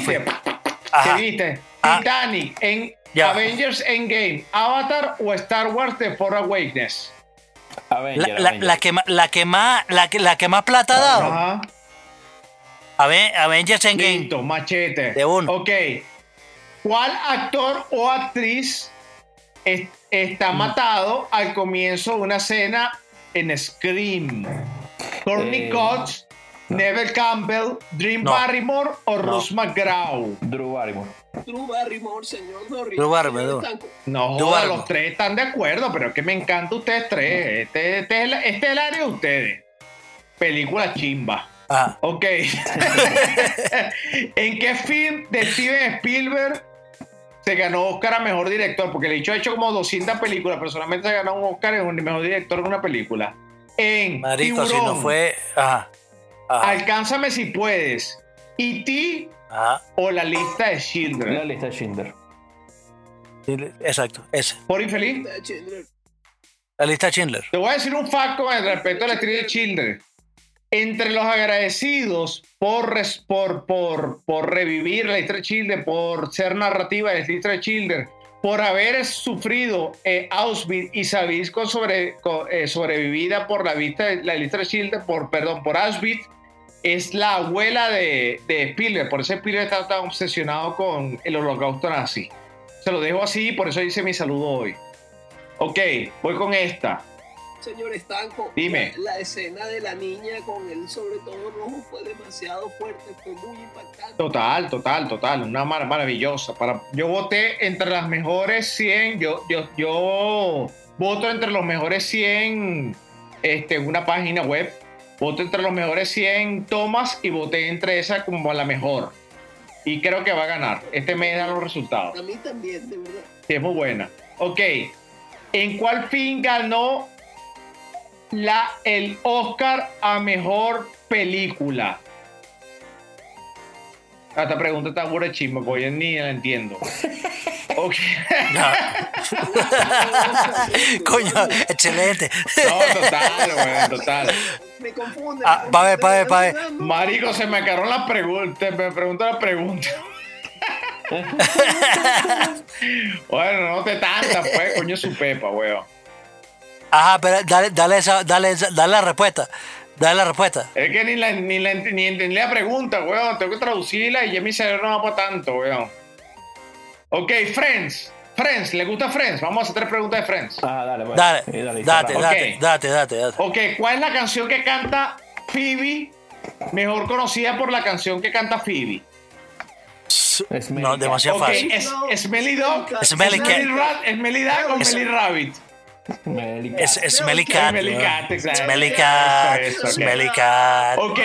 viste. Ah. Titanic, en Ya. Avengers Endgame, Avatar o Star Wars The Force Awakens. Avenger, La, la- Avenger. la que, ma- la, que más, la, que, la que más plata ha dado. Ajá. Aven- Avengers Endgame. Listo, machete. De uno. Ok. ¿Cuál actor o actriz es- está Mm. matado al comienzo de una escena en Scream? Courtney Eh, Cox, Neville Campbell, Dream No. Barrymore o No. Ruth McGraw. Drew Barrymore. Drew Barrymore, señor Norris. Drew Barrymore, Drew. No, los tres están de acuerdo, pero es que me encanta ustedes tres. Este, este es, el, este es el área de ustedes. Película chimba. Ajá. Ok. ¿En qué film de Steven Spielberg se ganó Oscar a mejor director? Porque el dicho ha hecho como 200 películas, pero solamente se ganó un Oscar en un mejor director en una película. En Marico, si no Tiburón, fue. Ajá. Ajá. Alcánzame si puedes. E.T. Ajá. o la lista de La Schindler. lista de Schindler. Exacto, ese. ¿Por infeliz? Schindler. La lista de Schindler. Te voy a decir un fact con respecto a la actriz de Children. Entre los agradecidos por, res- por, por, por revivir la historia de Children, por ser narrativa de la historia de Children, por haber sufrido eh, Auschwitz y saber con sobre, eh, sobrevivida por la vista de la lista de Children, por, perdón, por Auschwitz, es la abuela de, de Spielberg. Por eso Spielberg está tan obsesionado con el holocausto nazi. Se lo dejo así, por eso hice mi saludo hoy. Ok, voy con esta. Señor Estanco, Dime. La, la escena de la niña con el sobre todo rojo fue demasiado fuerte, fue muy impactante. Total, total, total. Una mar maravillosa. Para, yo voté entre las mejores 100. Yo, yo, yo voto entre los mejores 100 este, en una página web. Voto entre los mejores 100 tomas y voté entre esa como la mejor. Y creo que va a ganar. Este mes da los resultados. A mí también, de verdad. Sí, es muy buena. Ok. ¿En cuál film ganó la, el Oscar a mejor película? Esta pregunta está de chisme, porque yo ni la entiendo. Ok. Coño, excelente. No, total, weón, total. Me confunde. Ah, pa' ver, pa' ver, pa' ver. Marico, se me acabaron las preguntas. Me pregunta la pregunta. bueno, no te tantas, pues, coño, su pepa, weón. Ajá, pero dale, dale, esa, dale, esa- dale la respuesta. Dale la respuesta. Es que ni, la, ni, la, ni entendí la pregunta, weón. Tengo que traducirla y ya mi cerebro no va para tanto, weón. Ok, Friends. Friends, ¿le gusta Friends? Vamos a hacer tres preguntas de Friends. Ah, dale, pues. Dale, Sí, dale, date, date, Ok. date, date, date. Ok, ¿cuál es la canción que canta Phoebe? Mejor conocida por la canción que canta Phoebe. Smelly No, demasiado Ok, fácil. es Smelly Dog. Smelly Cat. Rat, Smelly Dog o Es- Smelly Rabbit. Smelly Cat. Es, es Smelly Cat. Smelly weón. Cat, exacto. Smelly Cat. Eso, eso, ok. Smelly Cat. Ok,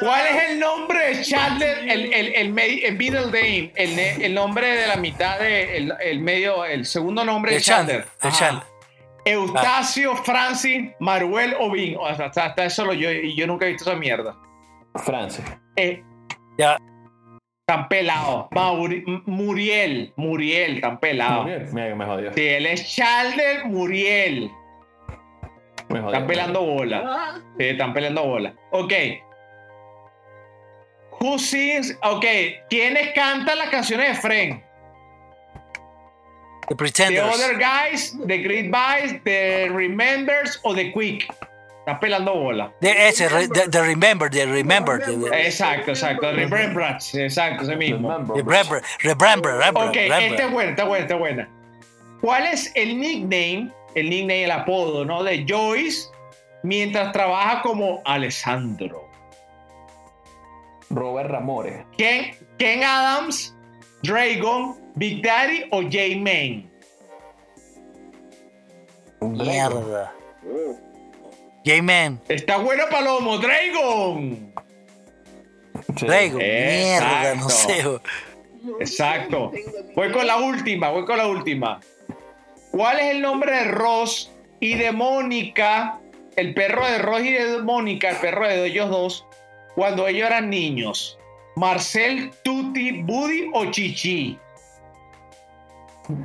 ¿cuál es el nombre de Chandler? El, el, el, el middle name, el, el nombre de la mitad de, el, el medio, el segundo nombre de El Chandler. Ajá. Chandler. Eustacio, Francis, Maruel o Vin. O sea, hasta, hasta eso lo yo, y yo nunca he visto esa mierda. Francis. Eh, Ya. Tan pelado. Mauri- Muriel, Muriel, tan pelado. Muriel, me jodió. Sí, él es Chalder Muriel. Me jodió. Están pelando bola. Sí, están peleando bola. Ok. Who sings? Ok. ¿Quiénes cantan las canciones de Friend? The The Pretenders. Other Guys, The Great Guys, The Remembers o The Quick. Están pelando bola. De ese, the, the Remember, the Remember. The, the, Exacto, exacto. The Remembrance. Exacto, ese mismo. Remember. the Remember, Remember, Ok, Remember. esta es buena, está buena, está buena. ¿Cuál es el nickname, el nickname, el apodo, ¿no? De Joyce mientras trabaja como Alessandro? Robert Ramores. Ken, Ken Adams, Dragon, Big Daddy o J-Man. Mierda. oh, J-Man. Está bueno, Palomo, Dragon. Sí. Dragon. Mierda, no Exacto. sé. Exacto. Voy con la última, voy con la última. ¿Cuál es el nombre de Ross y de Mónica, el perro de Ross y de Mónica, el perro de ellos dos, cuando ellos eran niños? Marcel, Tutti, Buddy o Chichi.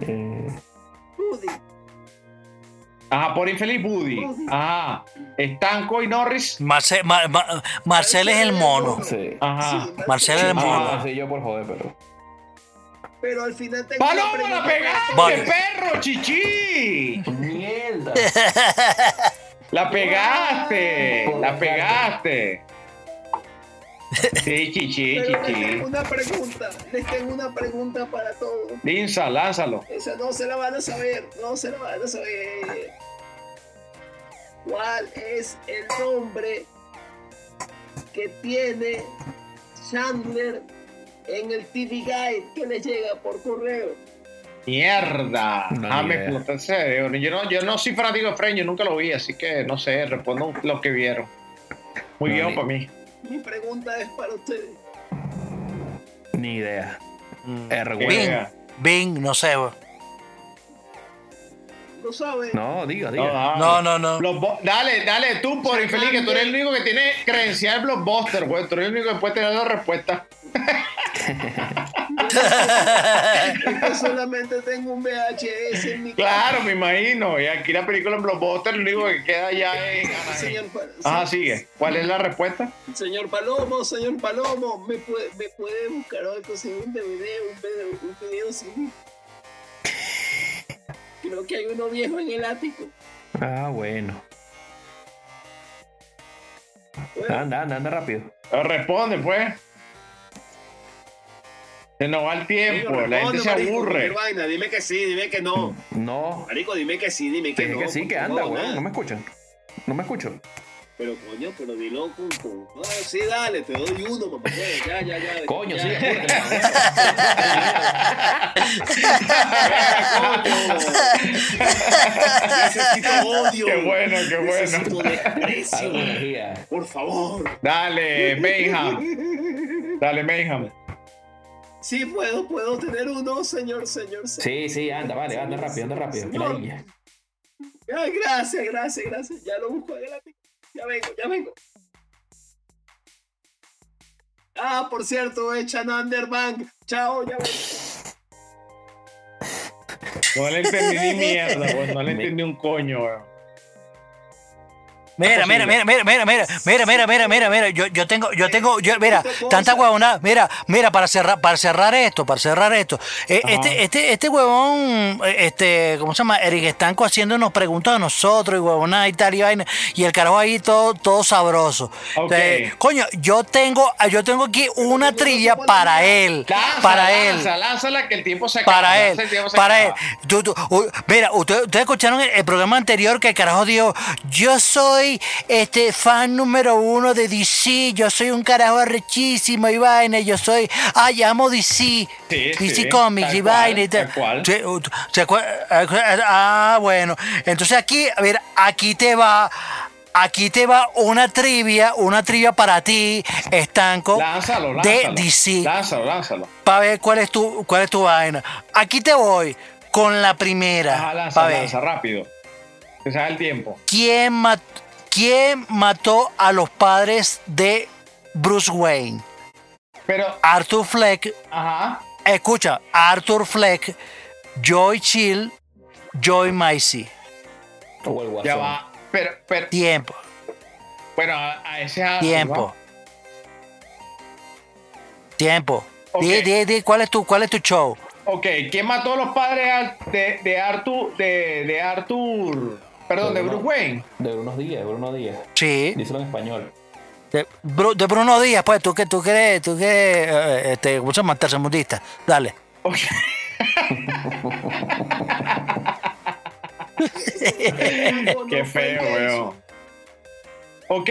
Eh, Rudy, Ajá, por infeliz Buddy. Buddy. Ajá. Estanco y Norris. Marce- Ma- Ma- Marcel es el mono. sí. Ajá. Sí, Marcel es el Ah, mono. sí, yo por joder, pero. Pero al final ¡Palomo, pregunta la pegaste, Vale. perro, Chichi! ¡Mierda! La pegaste, la pegaste. Sí, chichi, Pero les chichi. tengo una pregunta, les tengo una pregunta para todos. Linza, lánzalo. Esa no se la van a saber, no se la van a saber. ¿Cuál es el nombre que tiene Chandler en el TV Guide que le llega por correo? Mierda. No, ah, me explotó el cerebro. Yo no, yo no soy fanático de Friends, yo nunca lo vi, así que no sé, respondo lo que vieron. Muy No, bien ni- para mí. Mi pregunta es para ustedes. Ni idea. Mm. Bing. Bing, no sé. ¿Lo saben? No, diga, No, diga. No, no, no. Dale, dale, tú por infeliz, que tú eres el único que tiene credencial blockbuster, güey. Tú eres el único que puede tener la respuesta. Es que solamente tengo un VHS en mi Claro, me imagino. Y aquí la película en blockbuster, lo único que queda ya es. Señor, Ajá, sigue. ¿Cuál es la respuesta? señor Palomo, señor Palomo, ¿me puede, me puede buscar o conseguir un DVD, un video, un video CD? Creo que hay uno viejo en el ático. Ah, bueno. Bueno, Anda, anda, anda rápido. Responde, pues. Se nos va el tiempo, la gente se marico, aburre. vaina, dime que sí, dime que no. No. Marico, dime que sí, dime que Dije no. que sí, que anda, no, güey. nada. No me escuchan. No me escucho. Pero coño, pero dilo con, con- No, sí, dale, te doy uno, mamá. Ya, ya, ya. Coño, ya. sí. Necesito odio. Qué bueno, qué bueno. Necesito desprecio. Por favor. Dale, Mayhem. Dale, Mayhem. Sí, puedo, puedo tener uno, señor, señor. señor. Sí, sí, anda, vale, anda rápido, anda rápido. Ay, gracias, gracias, gracias. Ya lo busco ático. Ya vengo, ya vengo. Ah, por cierto, echan Underbank. Chao, ya vengo. No le entendí ni mierda, güey. No le entendí un coño, güey. Mira, mira, mira, mira, mira, mira, mira, mira, mira, mira, mira, yo, yo tengo, yo tengo, yo, mira, tanta huevona, mira, mira, para cerrar, para cerrar esto, para cerrar esto, eh, este, este, este huevón, eh, este, ¿cómo se llama? Eric Estanco haciéndonos preguntas a nosotros y huevona y tal y vaina, y el carajo ahí todo, todo sabroso. Entonces, coño, yo tengo, yo tengo aquí una trivia para él, Lanza, para él. lanza, lánzala que el tiempo se acaba. Para él, se para él. Tú- tú- mira, ustedes, ustedes escucharon el, el programa anterior que el carajo dijo, yo soy este fan número uno de DC, yo soy un carajo arrechísimo y vaina, yo soy, ah, llamo DC, Sí, DC sí, Comics y vaina y tal. tal cual. Sí, u- ¿se acuer- Ah, bueno, entonces aquí, a ver, aquí te va... Aquí te va una trivia, una trivia para ti, Estanco, Lánzalo, de lánzalo. DC Lánzalo, lánzalo. para ver cuál es tu cuál es tu vaina. Aquí te voy con la primera. Pa' lanza, lanza, rápido. Que sea el tiempo. ¿Quién, mat- ¿Quién mató a los padres de Bruce Wayne? Pero, Arthur Fleck. ajá. Escucha, Arthur Fleck, Joy Chill, Joy Macy. O el guasón. Ya va. Pero, pero, Tiempo, bueno, a, a ese Arthur, tiempo. ¿va? Tiempo. Ok. Di, di, di, ¿cuál es tu, cuál es tu show? Ok, ¿quién mató a los padres de, de Arthur, de, de Arthur, perdón, de Bruno. Bruce Wayne? De Bruno Díaz, Bruno Díaz. Sí. Díselo en español. De, Bru- de Bruno Díaz, pues, tú que tú quieres, tú quieres, eh, este, ¿cómo se llama? Tercermundista. Dale. Ok. Qué feo, weón. Ok,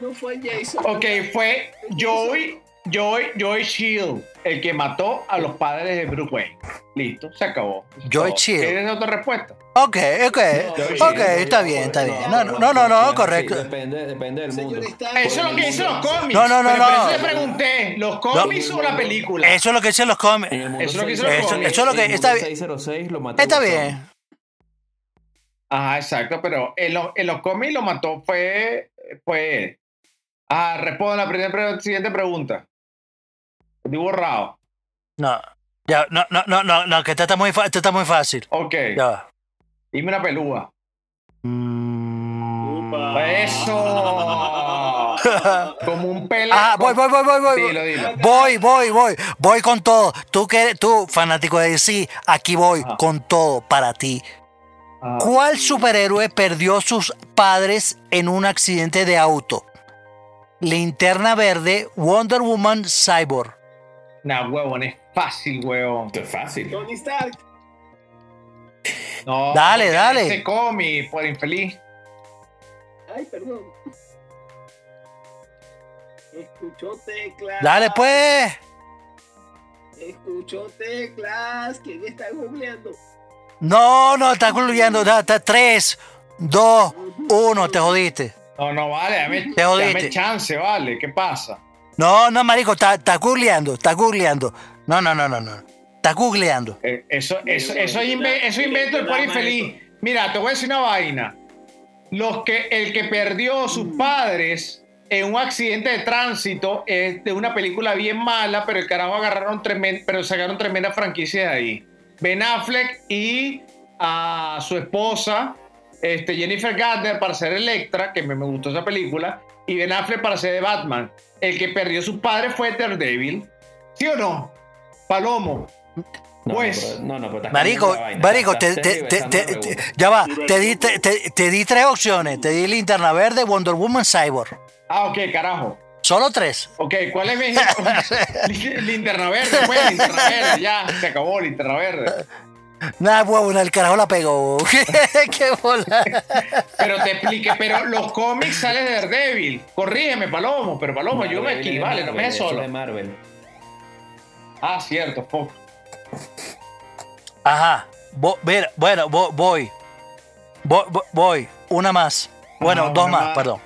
No fue Jason. ok, fue Joy, Joy, Joy Shield, el que mató a los padres de Bruce Wayne. Listo, se acabó. Es Joy. Shield. ¿Tienes otra respuesta? Ok, ok, No, ok, está bien, está bien. No, no, no, no, no, Sí, correcto. depende, depende del mundo. Eso es lo que dicen los cómics. No, no, no, pero por no. eso te pregunté, ¿los cómics o la película? Eso es lo que dicen los cómics. Eso es lo que hizo los cómics. Eso es lo que- está bien. 606 lo mató Está bien. Ajá, exacto, pero en, lo- en los cómics lo mató fue, fue él. Ah, respondo a la primera siguiente pregunta. Estoy borrado. No. Ya, no, no, no, no, no, que esta está muy, esta está muy fácil. Ok, Ya va. dime una pelúa. Mm. Upa. ¡Eso! Como un pela. Ah, voy, voy, voy, voy, voy. Dilo, dilo. Voy, voy, voy. Voy con todo. Tú que eres- tú, fanático de DC, aquí voy Ajá. con todo para ti. Ah, ¿Cuál superhéroe perdió sus padres en un accidente de auto? Linterna Verde, Wonder Woman, Cyborg. Nah, huevón, es fácil, huevón. Esto es fácil. Tony Stark. No, Dale, dale. Ese cómic, por infeliz. Ay, perdón. Escuchó teclas. Dale pues. Escuchó teclas. ¿Quién está googleando? No, no, está concluyendo. Da, está 3, 2, 1, te jodiste. No, no, vale, dame, Te jodiste. dame chance, vale. ¿Qué pasa? No, no, marico, está, está googleando, está googleando. No, no, no, no, no. Está googleando. Eh, eso, eso, eso, es inve- eso invento el por infeliz. Mira, te voy a decir una vaina. Los que, el que perdió a sus padres en un accidente de tránsito es de una película bien mala, pero el carajo agarraron tremenda, pero sacaron tremenda franquicia de ahí. Ben Affleck y a su esposa, este, Jennifer Garner, para ser Electra, que me, me gustó esa película, y Ben Affleck para ser de Batman. El que perdió a sus padres fue Daredevil. ¿Sí o no? Palomo. No, Pues, no, no, pero Marico, vaina. marico, te, te- te- ya va, te di, te, te- te di tres opciones. Te di Linterna Verde, Wonder Woman, Cyborg. Ah, ok, carajo. Solo tres. Ok, ¿cuál es mi Lin- Linterna verde, pues, linterna verde, ya, se acabó, linterna verde. Nada, huevo, el carajo la pegó. Qué bola. Pero te expliqué, pero los cómics salen de Daredevil. Corrígeme, Palomo, pero Palomo, yo me Marvel aquí, vale, no me Marvel, dejes eso solo. de Marvel. Ah, cierto. Ajá. Mira, bueno, vo- voy. Vo- vo- Voy. Una más. Bueno, Ajá, dos más, más. perdón.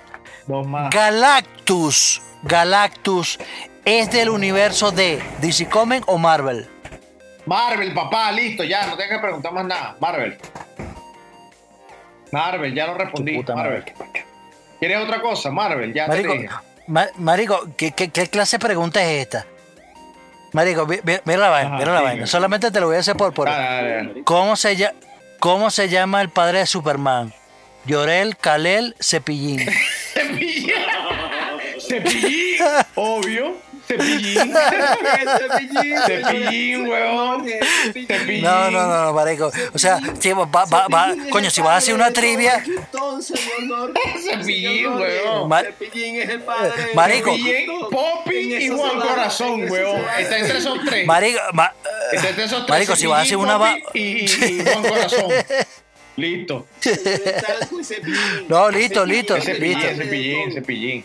Dos más. Galactus. Galactus es del universo de DC Comics o Marvel. Marvel, papá, listo, ya, no tengo que preguntar más nada. Marvel. Marvel, ya lo respondí. Puta Marvel. ¿Quieres otra cosa? Marvel, ya Marico, te dije. ma- marico ¿qué, qué, qué clase de pregunta es esta? Marico, mira la vaina, Ajá, mira la vaina. Solamente te lo voy a hacer por... por dale. ¿Cómo, se llama, ¿Cómo se llama el padre de Superman? Llorel, Kalel, Cepillín. Cepillín. Cepillín, obvio. Cepillín. Cepillín, Cepillín, huevón. Cepillín. No, no, no, no, marico. O sea, si va, va- va- coño, si vas a hacer una trivia. Cepillín, huevón. Cepillín es el padre. Marico. Poppy y Juan Corazón, huevón. Está entre esos tres. marico, ma- Está entre esos tres. Marico, si vas a hacer una y, y- y Juan Corazón. Listo. No, listo, listo, Cepillín Cepillín, cepillín,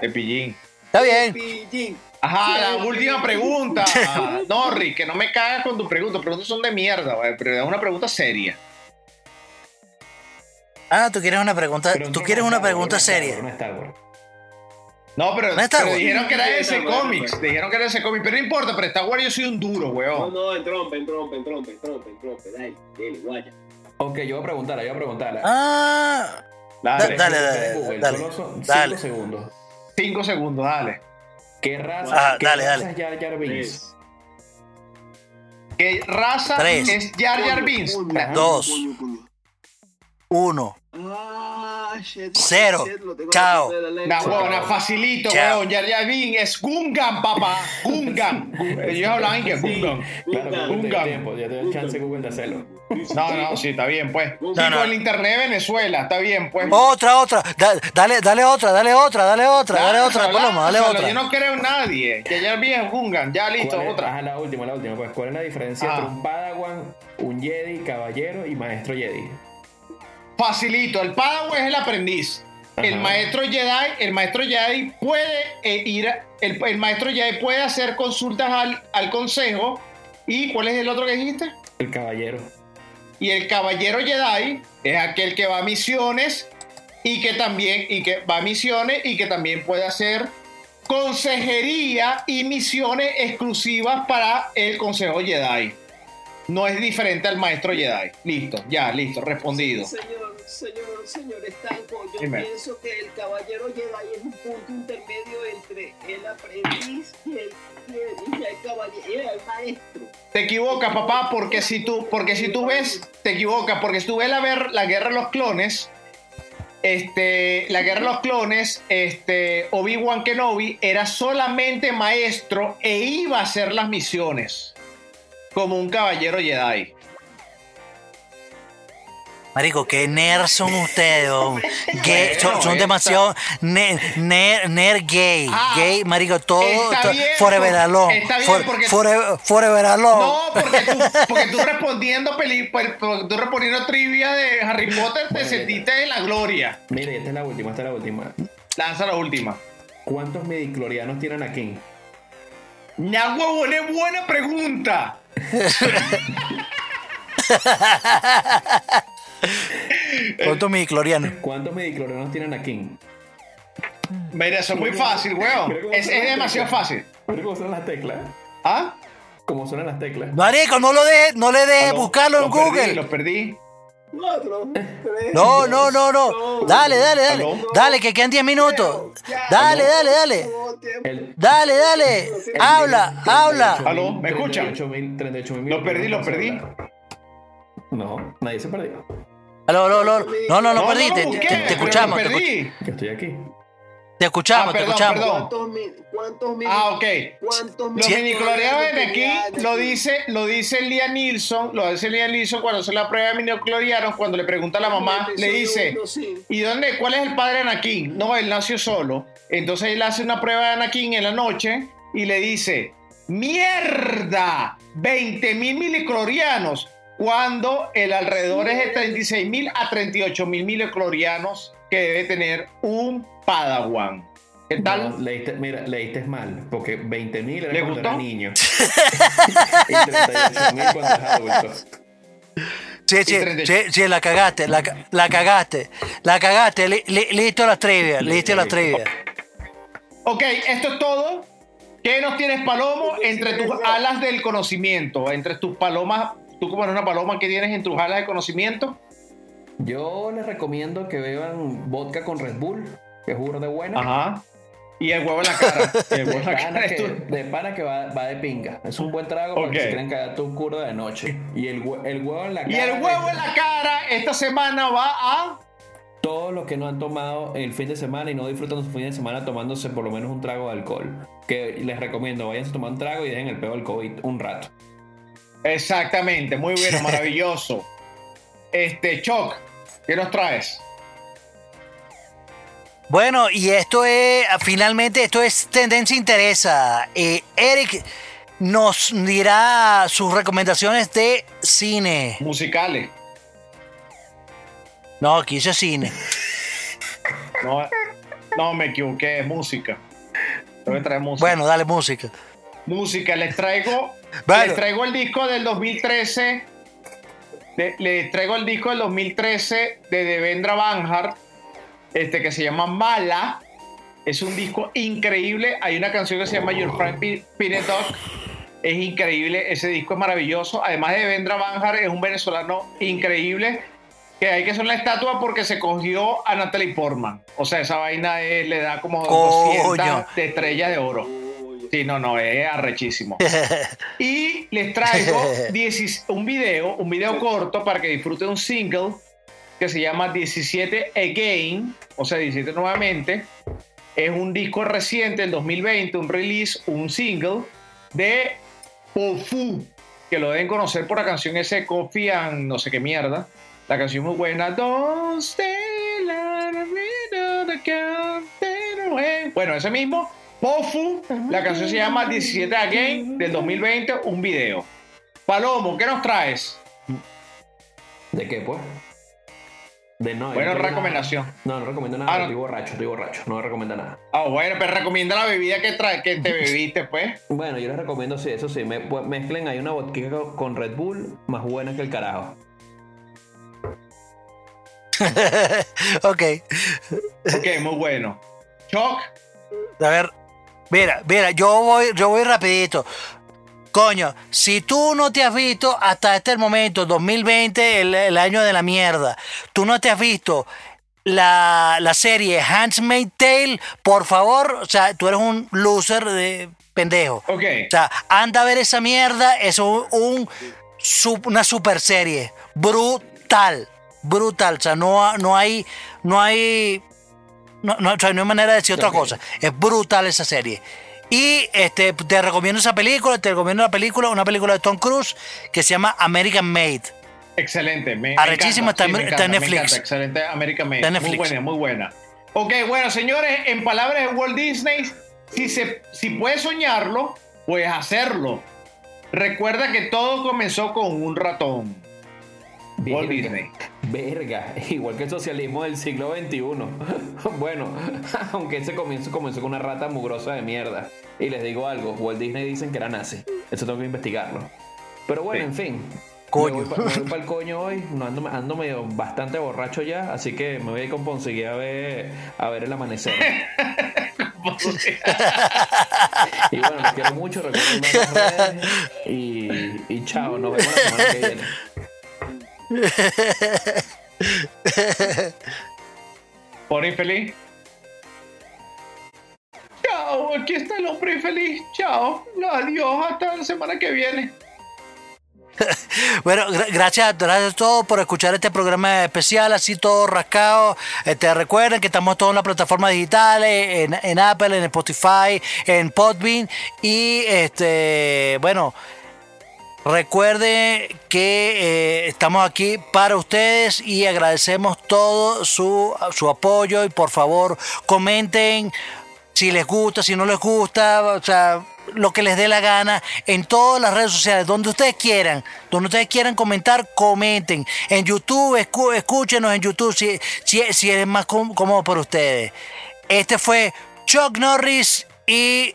cepillín. Está bien. Ajá, la última pregunta. No, Rick, que no me cagas con tu pregunta. Tus preguntas son de mierda, güey, pero es una pregunta seria. Ah, tú quieres una pregunta, Pero tú no quieres es una Wars, pregunta no seria. No Star Wars. No, pero, No pero dijeron que era ese cómics. Dijeron que era ese cómic. Pero no importa, pero Star Wars yo soy un duro, No, weón. no, en trompe, en trompe, en trompe, en trompe, en trompe. Dale, dale, guaya. Ok, yo voy a preguntarla, yo voy a preguntarla. Ah, Dale, dale, dale, en Google, dale, solo dale. cinco segundos. Cinco segundos, dale. ¿Qué raza, Ah, qué dale, raza dale. es Jar Jar Binks? ¿Qué raza Tres. es Jar Jar Binks? Dos. uno. Ah, shit, Cero. shit, lo tengo Chao. en la punta de la Nah, lengua. huevona, facilito, Chao. weón. Jar Jar Binks es Gungan, papá. Gungan. Ellos hablaban que Gungan. Claro, no Un tengo gam. tiempo, ya tengo chance Google de hacerlo. No, no, sí, está bien, pues. No, Chico, no. el internet de Venezuela, está bien, pues. Otra, otra. Da- dale, dale otra, dale otra, dale otra, dale Claro, otra, Paloma, dale otra. Yo no creo en nadie. Jar Jar Binks es Gungan. Ya, listo, ¿Cuál es- otra. Ajá, la última, la última. Pues, ¿cuál es la diferencia Ah. entre un Padawan, un Jedi, caballero y maestro Jedi? Facilito, el Padawan es el aprendiz. El maestro Jedi, el maestro Jedi puede eh, ir, a- el, el maestro Jedi puede hacer consultas al, al consejo. ¿Y cuál es el otro que dijiste? El caballero. Y el caballero Jedi es aquel que va a misiones y que también y que va a misiones y que también puede hacer consejería y misiones exclusivas para el Consejo Jedi. No es diferente al maestro Jedi. Listo, ya, listo, respondido. Señor, señor, señor Estanco, yo Dime. pienso que el caballero Jedi es un punto intermedio entre el aprendiz y el, Te equivocas, papá, porque si tú, porque si tú ves, te equivocas, porque si tú ves la, ver- la guerra de los clones, este, la guerra de los clones, este, Obi-Wan Kenobi era solamente maestro e iba a hacer las misiones como un caballero Jedi. Marico, qué nerds son ustedes. Gay- son, demasiado ner, ner, ner gay. Ah, gay, marico, todo. está bien, forever alone. está bien, For- porque- forever, forever alone. No, porque tú, porque tú respondiendo peli, pues, porque tú respondiendo trivia de Harry Potter te sentiste en la gloria. Mire, esta es la última, esta es la última. Lanza la última. ¿Cuántos midiclorianos tienen aquí? Ya huevón, es buena pregunta. ¿Cuántos midiclorianos? ¿Cuántos midiclorianos tienen aquí? Mira, eso es muy fácil, weón. Es, es demasiado fácil. Mira cómo suenan las teclas. ¿Ah? Cómo suenan las teclas. Marico, no lo de, no le dejes Aló, buscarlo en Google. Lo perdí. No, no, no, no. Dale, dale, dale. Dale, que quedan 10 minutos. Dale, dale, dale. Dale, dale. Habla, habla. Aló, ¿me escuchan? 38.000, 38.000 Lo perdí, lo perdí. No, nadie se perdió. Aló, aló, aló. No, no, no perdí. lo Te, escuchamos. Te, escuch- perdí. Que estoy aquí. te escuchamos, Ah, te perdón, escuchamos. perdón. ¿Cuántos mil? ¿Cuántos mil? Ah, ok. ¿Cuántos Los miniclorianos de aquí Anakin? lo dice, lo dice Liam Nilsson, lo dice Liam Nilsson cuando hace la prueba de miniclorianos, cuando le pregunta a la mamá, le dice. ¿y dónde, cuál es el padre de Anakin? No, él nació solo. Entonces él hace una prueba de Anakin en la noche y le dice, ¡mierda! 20 mil miliclorianos, cuando el alrededor es de 36 mil a 38 mil miliclorianos que debe tener un Padawan. ¿Qué tal? No, leíste, mira, leíste mal, porque 20.000 era ¿Le cuando gustó? era niño. y 38.000 cuando es adulto. Sí, sí, 38. sí, sí, la cagaste, la, ca- la cagaste, la cagaste. Li- li- listo las trivia, listo las trivia. Ok, esto es todo. ¿Qué nos tienes, Palomo, entre tus alas del conocimiento? Entre tus palomas, tú como eres una paloma que tienes en tus alas de conocimiento. Yo les recomiendo que beban vodka con Red Bull, que burro de buena. Ajá. Y el huevo en la cara. El huevo De en la pana cara. que, tu- de pana que va, va de pinga. Es un buen trago para Ok. que se quieren cagar tu curdo de noche. Y el, hue- el huevo en la cara. Y el huevo en la cara esta semana va a... Todos los que no han tomado el fin de semana y no disfrutan su fin de semana tomándose por lo menos un trago de alcohol. Que les recomiendo, vayan a tomar un trago y dejen el peo del COVID un rato. Exactamente, muy bueno, maravilloso. Este, Choc, ¿qué nos traes? Bueno, y esto es, finalmente, esto es Tendencia Interesa. Eh, Eric nos dirá sus recomendaciones de cine. Musicales. No, aquí dice cine. No, no me equivoqué, es música. Traer música. Bueno, dale música. Música. Les traigo, Bueno. les traigo el disco del 2013. de- les traigo el disco del 2013 de Devendra Banhart, este que se llama Mala. Es un disco increíble. Hay una canción que se llama Your Pi- Peanut Dog. Es increíble. Ese disco es maravilloso. Además de Devendra Banhart, es un venezolano increíble. que hay que hacer una estatua porque se cogió a Natalie Portman. O sea, esa vaina es- le da como Coño. 200 de estrellas de oro. Sí, no, no, es arrechísimo. Y les traigo 10 un video, un video corto para que disfruten un single que se llama 17 Again, o sea, 17 nuevamente. Es un disco reciente del 2020, un release, un single de Pofu, que lo deben conocer por la canción ese Coffee and no sé qué mierda. La canción muy buena. Don't stay minute, I can't stay away. Bueno, ese mismo. Pofu, la canción se llama 17 Again del 2020, un video. Palomo, ¿qué nos traes? ¿De qué, pues? De no. yo Buena no recomendación. nada. No, no recomiendo nada. Ah, no. Estoy borracho, estoy borracho. No recomiendo nada. Ah, bueno, pero recomienda la bebida que, trae, que te bebiste, pues. Bueno, yo les recomiendo, sí, eso sí. Me, pues, mezclen ahí una vodka con Red Bull más buena que el carajo. ok. Ok, muy bueno. Choc, A ver, mira, mira, yo voy, yo voy rapidito. Coño, si tú no te has visto hasta este momento, 2020, el, el año de la mierda, tú no te has visto la, la serie Handmaid's Tale, por favor, o sea, tú eres un loser de pendejo. ok. O sea, anda a ver esa mierda, es un, una super serie. Brutal. Brutal. O sea, no, no hay. No hay. No, no, no hay manera de decir otra cosa. Es brutal esa serie. Y este, te recomiendo esa película, te recomiendo una película, una película de Tom Cruise que se llama American Made. Excelente. Me, Arrechísima, está sí, en- me está en encanta, me Netflix. Excelente American Made. Está en Muy Netflix. buena, muy buena. Ok, bueno, señores, en palabras de Walt Disney, si, se, si puedes soñarlo, puedes hacerlo. Recuerda que todo comenzó con un ratón. Walt. Disney. Verga, igual que el socialismo del siglo XXI. bueno, aunque ese comienzo comenzó con una rata mugrosa de mierda. Y les digo algo, Walt Disney dicen que era nazi. Eso tengo que investigarlo. Pero bueno, Sí. en fin. Coño. Me voy, para el coño hoy, no ando, ando medio bastante borracho ya, así que me voy a ir con Ponceguía a ver, a ver el amanecer. y bueno, los quiero mucho, recuerden y, y chao, nos vemos la semana que viene. Por infeliz. Chao, aquí está el hombre infeliz. Chao. Adiós, hasta la semana que viene. Bueno, gra- gracias, gracias a todos por escuchar este programa especial, así todo rascado. Este, recuerden que estamos todos en las plataformas digitales, en, en Apple, en Spotify, en Podbean. Y este, bueno, recuerden que eh, estamos aquí para ustedes y agradecemos todo su, su apoyo. Y por favor, comenten si les gusta, si no les gusta, o sea, lo que les dé la gana en todas las redes sociales, donde ustedes quieran, donde ustedes quieran comentar, comenten. En YouTube, escúchenos en YouTube si, si, es más cómodo para ustedes. Este fue Chuck Norris y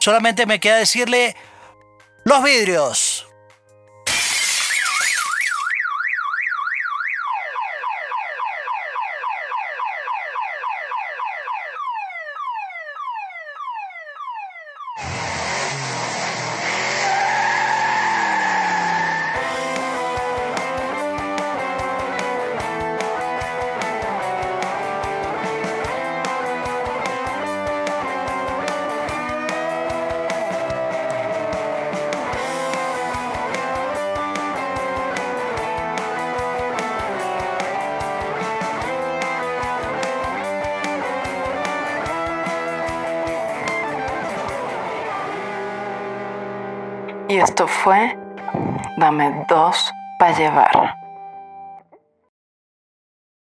solamente me queda decirle los vidrios. Fue Dame dos para llevar.